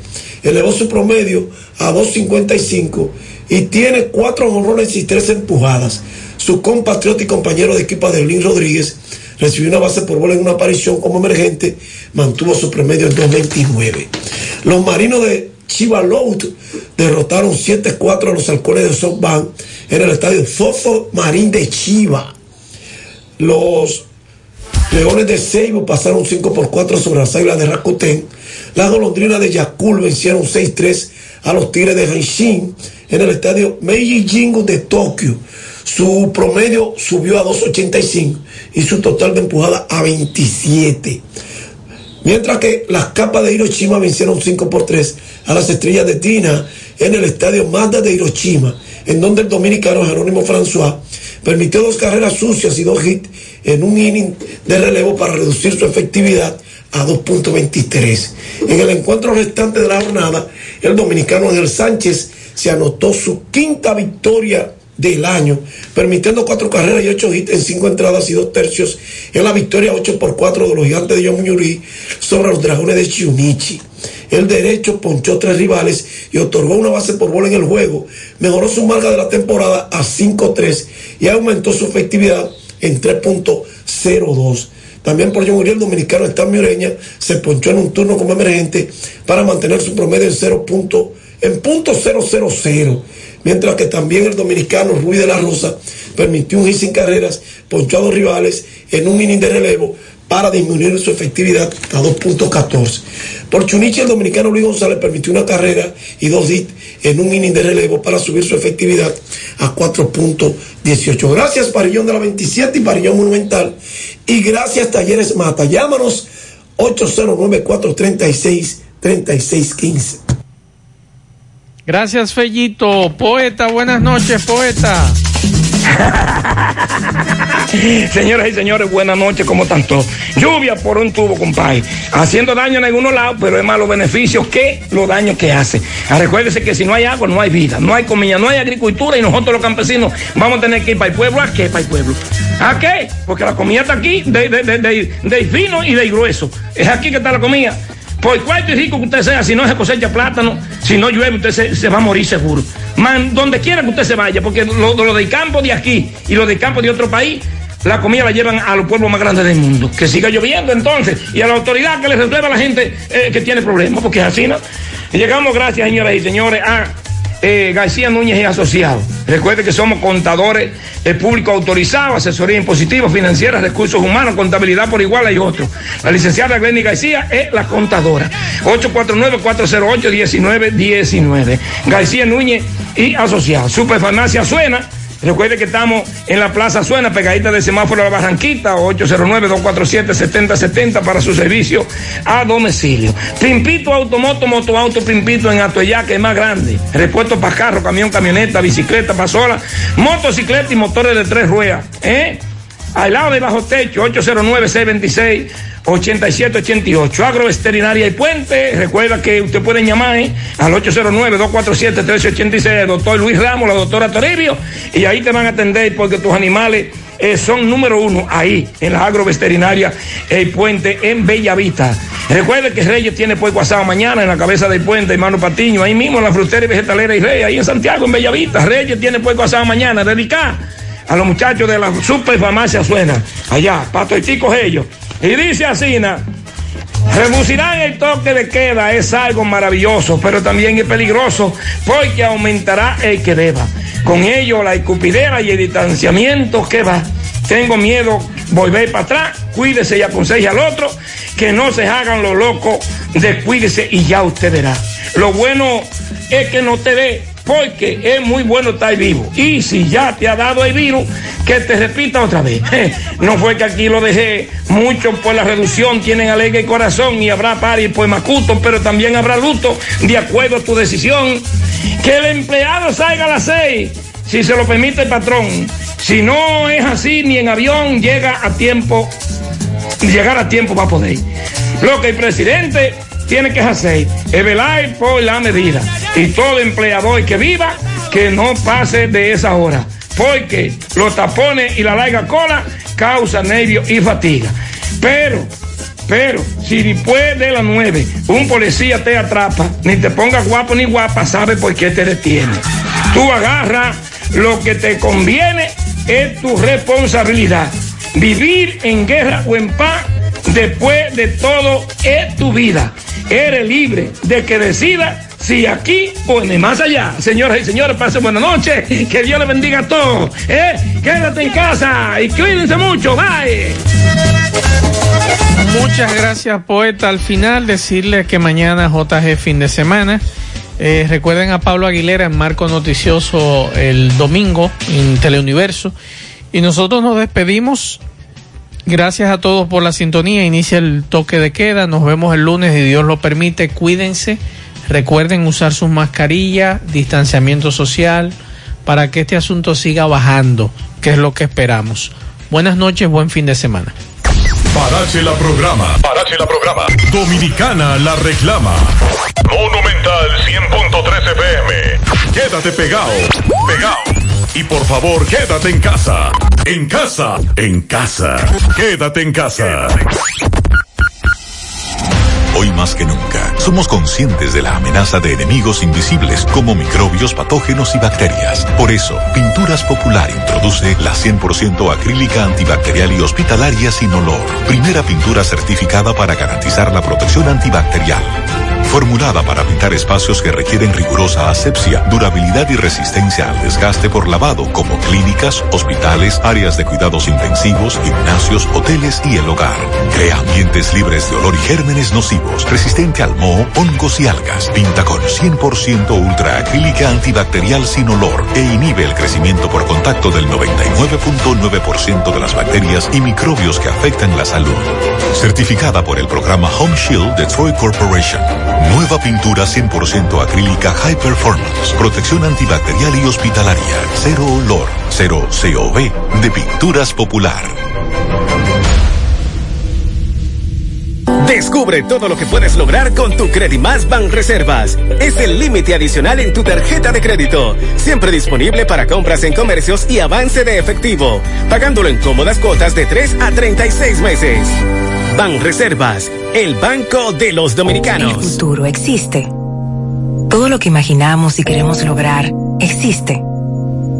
elevó su promedio a 2.55 y tiene cuatro honrones y tres empujadas. Su compatriota y compañero de equipo Adelín Rodríguez recibió una base por bola en una aparición como emergente, mantuvo su promedio en 2.29. Los marinos de Chivalout derrotaron 7-4 a los halcones de SoftBank en el estadio Fofo Marín de Chiva. Los Leones de Seibo pasaron 5 por 4 sobre las águilas de Rakuten. Las golondrinas de Yakul vencieron 6-3 a los Tigres de Hanshin en el estadio Meiji Jingu de Tokio. Su promedio subió a 2.85 y su total de empujada a 27. Mientras que las capas de Hiroshima vencieron 5 por 3 a las estrellas de Tina en el estadio Mazda de Hiroshima, en donde el dominicano Jerónimo François permitió dos carreras sucias y dos hits en un inning de relevo para reducir su efectividad a 2.23. En el encuentro restante de la jornada, el dominicano Ángel Sánchez se anotó su quinta victoria del año, permitiendo cuatro carreras y ocho hits en cinco entradas y dos tercios en la victoria 8 por 4 de los gigantes de Yomiuri sobre los dragones de Chiunichi. El derecho ponchó tres rivales y otorgó una base por bola en el juego, mejoró su marca de la temporada a 5-3 y aumentó su efectividad en 3.02. También por John Uriel, el dominicano Stan Mireña se ponchó en un turno como emergente para mantener su promedio en 0. punto- en punto 000. Mientras que también el dominicano Rui de la Rosa permitió un hit sin carreras, ponchó a rivales en un inning de relevo para disminuir su efectividad a 2.14. Por Chunichi, el dominicano Luis González permitió una carrera y dos hits en un inning de relevo para subir su efectividad a 4.18. Gracias, Parillón de la 27 y Parillón Monumental. Y gracias, Talleres Mata. Llámanos 809-436-3615. Gracias, Fellito. Poeta, buenas noches, poeta. Señoras y señores, buenas noches, ¿cómo están todos? Lluvia por un tubo, compadre. Haciendo daño en algunos lados, pero es más los beneficios que los daños que hace. Ah, Recuérdese que si no hay agua, no hay vida, no hay comida, no hay agricultura y nosotros los campesinos vamos a tener que ir para el pueblo. ¿A qué para el pueblo? ¿A qué? Porque la comida está aquí de, de, de, de- de fino y de grueso. Es aquí que está la comida. Por cuarto y rico que usted sea, si no se cosecha plátano, si no llueve, usted se, va a morir seguro. Donde quiera que usted se vaya, porque lo, lo del campo de aquí y lo del campo de otro país, la comida la llevan a los pueblos más grandes del mundo. Que siga lloviendo entonces. Y a la autoridad que le resuelva a la gente eh, que tiene problemas, porque es así, ¿no? Llegamos, gracias, señoras y señores, a eh, García Núñez y Asociados. Recuerde que somos contadores públicos autorizados, asesoría impositiva, financiera, recursos humanos, contabilidad por igual hay otro. La licenciada Glenny García es la contadora. 849-408-1919. García Núñez y Asociados. Superfarmacia Suena. Recuerde que estamos en la Plaza Suena, pegadita del semáforo la Barranquita, 809-247-7070 para su servicio a domicilio. Pimpito Automoto, Motoauto Pimpito en Atoyá, que es más grande. Repuesto para carro, camión, camioneta, bicicleta, pasola, motocicleta y motores de tres ruedas. ¿eh? Al lado de bajo techo, 809-626-8788. Agroveterinaria y Puente. Recuerda que usted puede llamar ¿eh? al 809-247-1386. Doctor Luis Ramos, la doctora Toribio. Y ahí te van a atender porque tus animales eh, son número uno ahí, en la agroveterinaria El Puente, en Bellavista. Recuerde que Reyes tiene puerco asado mañana en la cabeza del puente, hermano Patiño, ahí mismo en la frutera y vegetalera y Reyes, ahí en Santiago, en Bellavista. Reyes tiene puerco asado mañana, dedicada a los muchachos de la superfarmacia Suena, allá, patoiticos ellos. Y dice así, na, Reducirán el toque de queda, es algo maravilloso, pero también es peligroso porque aumentará el que deba. Con ello, la escupidera y el distanciamiento que va. Tengo miedo volver para atrás, cuídese y aconseje al otro, que no se hagan los locos, descuídese y ya usted verá. Lo bueno es que no te dé, porque es muy bueno estar vivo. Y si ya te ha dado el virus, que te repita otra vez. No fue que aquí lo dejé, muchos por la reducción tienen alegre el corazón y habrá pari por macuto, pero también habrá luto, de acuerdo a tu decisión. Que el empleado salga a las seis, si se lo permite el patrón. Si no es así, ni en avión llega a tiempo, llegar a tiempo va a poder. Lo que el presidente tiene que hacer es velar por la medida. Y todo empleador que viva, que no pase de esa hora. porque los tapones y la larga cola causan nervios y fatiga. Pero, pero, si después de las 9 un policía te atrapa, ni te ponga guapo ni guapa, sabe por qué te detiene. Tú agarras lo que te conviene, es tu responsabilidad. Vivir en guerra o en paz, después de todo, es tu vida. Eres libre de que decida si aquí o en el más allá. Señoras y señores, pasen buenas noches. Que Dios les bendiga a todos. ¿eh? Quédate en casa y cuídense mucho. Bye. Muchas gracias, poeta. Al final, decirle que mañana JG fin de semana. Eh, recuerden a Pablo Aguilera en Marco Noticioso el domingo en Teleuniverso. Y nosotros nos despedimos. Gracias a todos por la sintonía. Inicia el toque de queda. Nos vemos el lunes, si Dios lo permite. Cuídense. Recuerden usar sus mascarillas, distanciamiento social, para que este asunto siga bajando, que es lo que esperamos. Buenas noches, buen fin de semana. Parache la programa. Parache la programa. Dominicana la reclama. Monumental 100.13 FM. Quédate pegado. Pegado. Y por favor, quédate en casa. En casa. En casa. Quédate en casa. Hoy más que nunca, somos conscientes de la amenaza de enemigos invisibles como microbios, patógenos y bacterias. Por eso, Pinturas Popular introduce la 100% acrílica antibacterial y hospitalaria sin olor. Primera pintura certificada para garantizar la protección antibacterial. Formulada para pintar espacios que requieren rigurosa asepsia, durabilidad y resistencia al desgaste por lavado, como clínicas, hospitales, áreas de cuidados intensivos, gimnasios, hoteles y el hogar. Crea ambientes libres de olor y gérmenes nocivos, resistente al moho, hongos y algas. Pinta con 100% ultra acrílica antibacterial sin olor e inhibe el crecimiento por contacto del 99.9% de las bacterias y microbios que afectan la salud. Certificada por el programa Home Shield de Troy Corporation. Nueva pintura 100% acrílica High Performance. Protección antibacterial y hospitalaria. Cero olor. Cero COV. De Pinturas Popular. Descubre todo lo que puedes lograr con tu Credimas Ban Reservas. Es el límite adicional en tu tarjeta de crédito. Siempre disponible para compras en comercios y avance de efectivo. Pagándolo en cómodas cuotas de 3 a 36 meses. Ban Reservas, el banco de los dominicanos. El futuro existe. Todo lo que imaginamos y queremos lograr existe.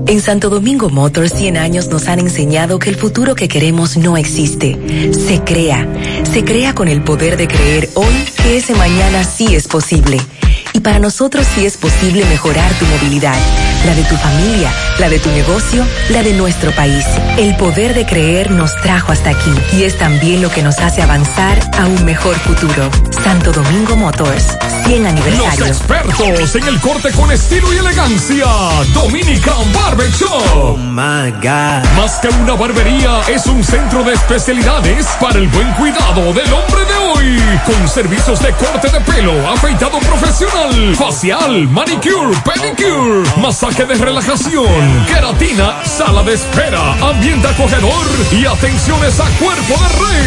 En Santo Domingo Motors 100 años nos han enseñado que el futuro que queremos no existe. Se crea. Se crea con el poder de creer hoy que ese mañana sí es posible. Y para nosotros sí es posible mejorar tu movilidad, la de tu familia, la de tu negocio, la de nuestro país. El poder de creer nos trajo hasta aquí y es también lo que nos hace avanzar a un mejor futuro. Santo Domingo Motors, 100 aniversario. Los expertos en el corte con estilo y elegancia. Dominican Barber Shop. Oh my God. Más que una barbería, es un centro de especialidades para el buen cuidado del hombre de hoy. Con servicios de corte de pelo, afeitado profesional, facial, manicure, pedicure, masaje de relajación, queratina, sala de espera, ambiente acogedor y atenciones a cuerpo de rey.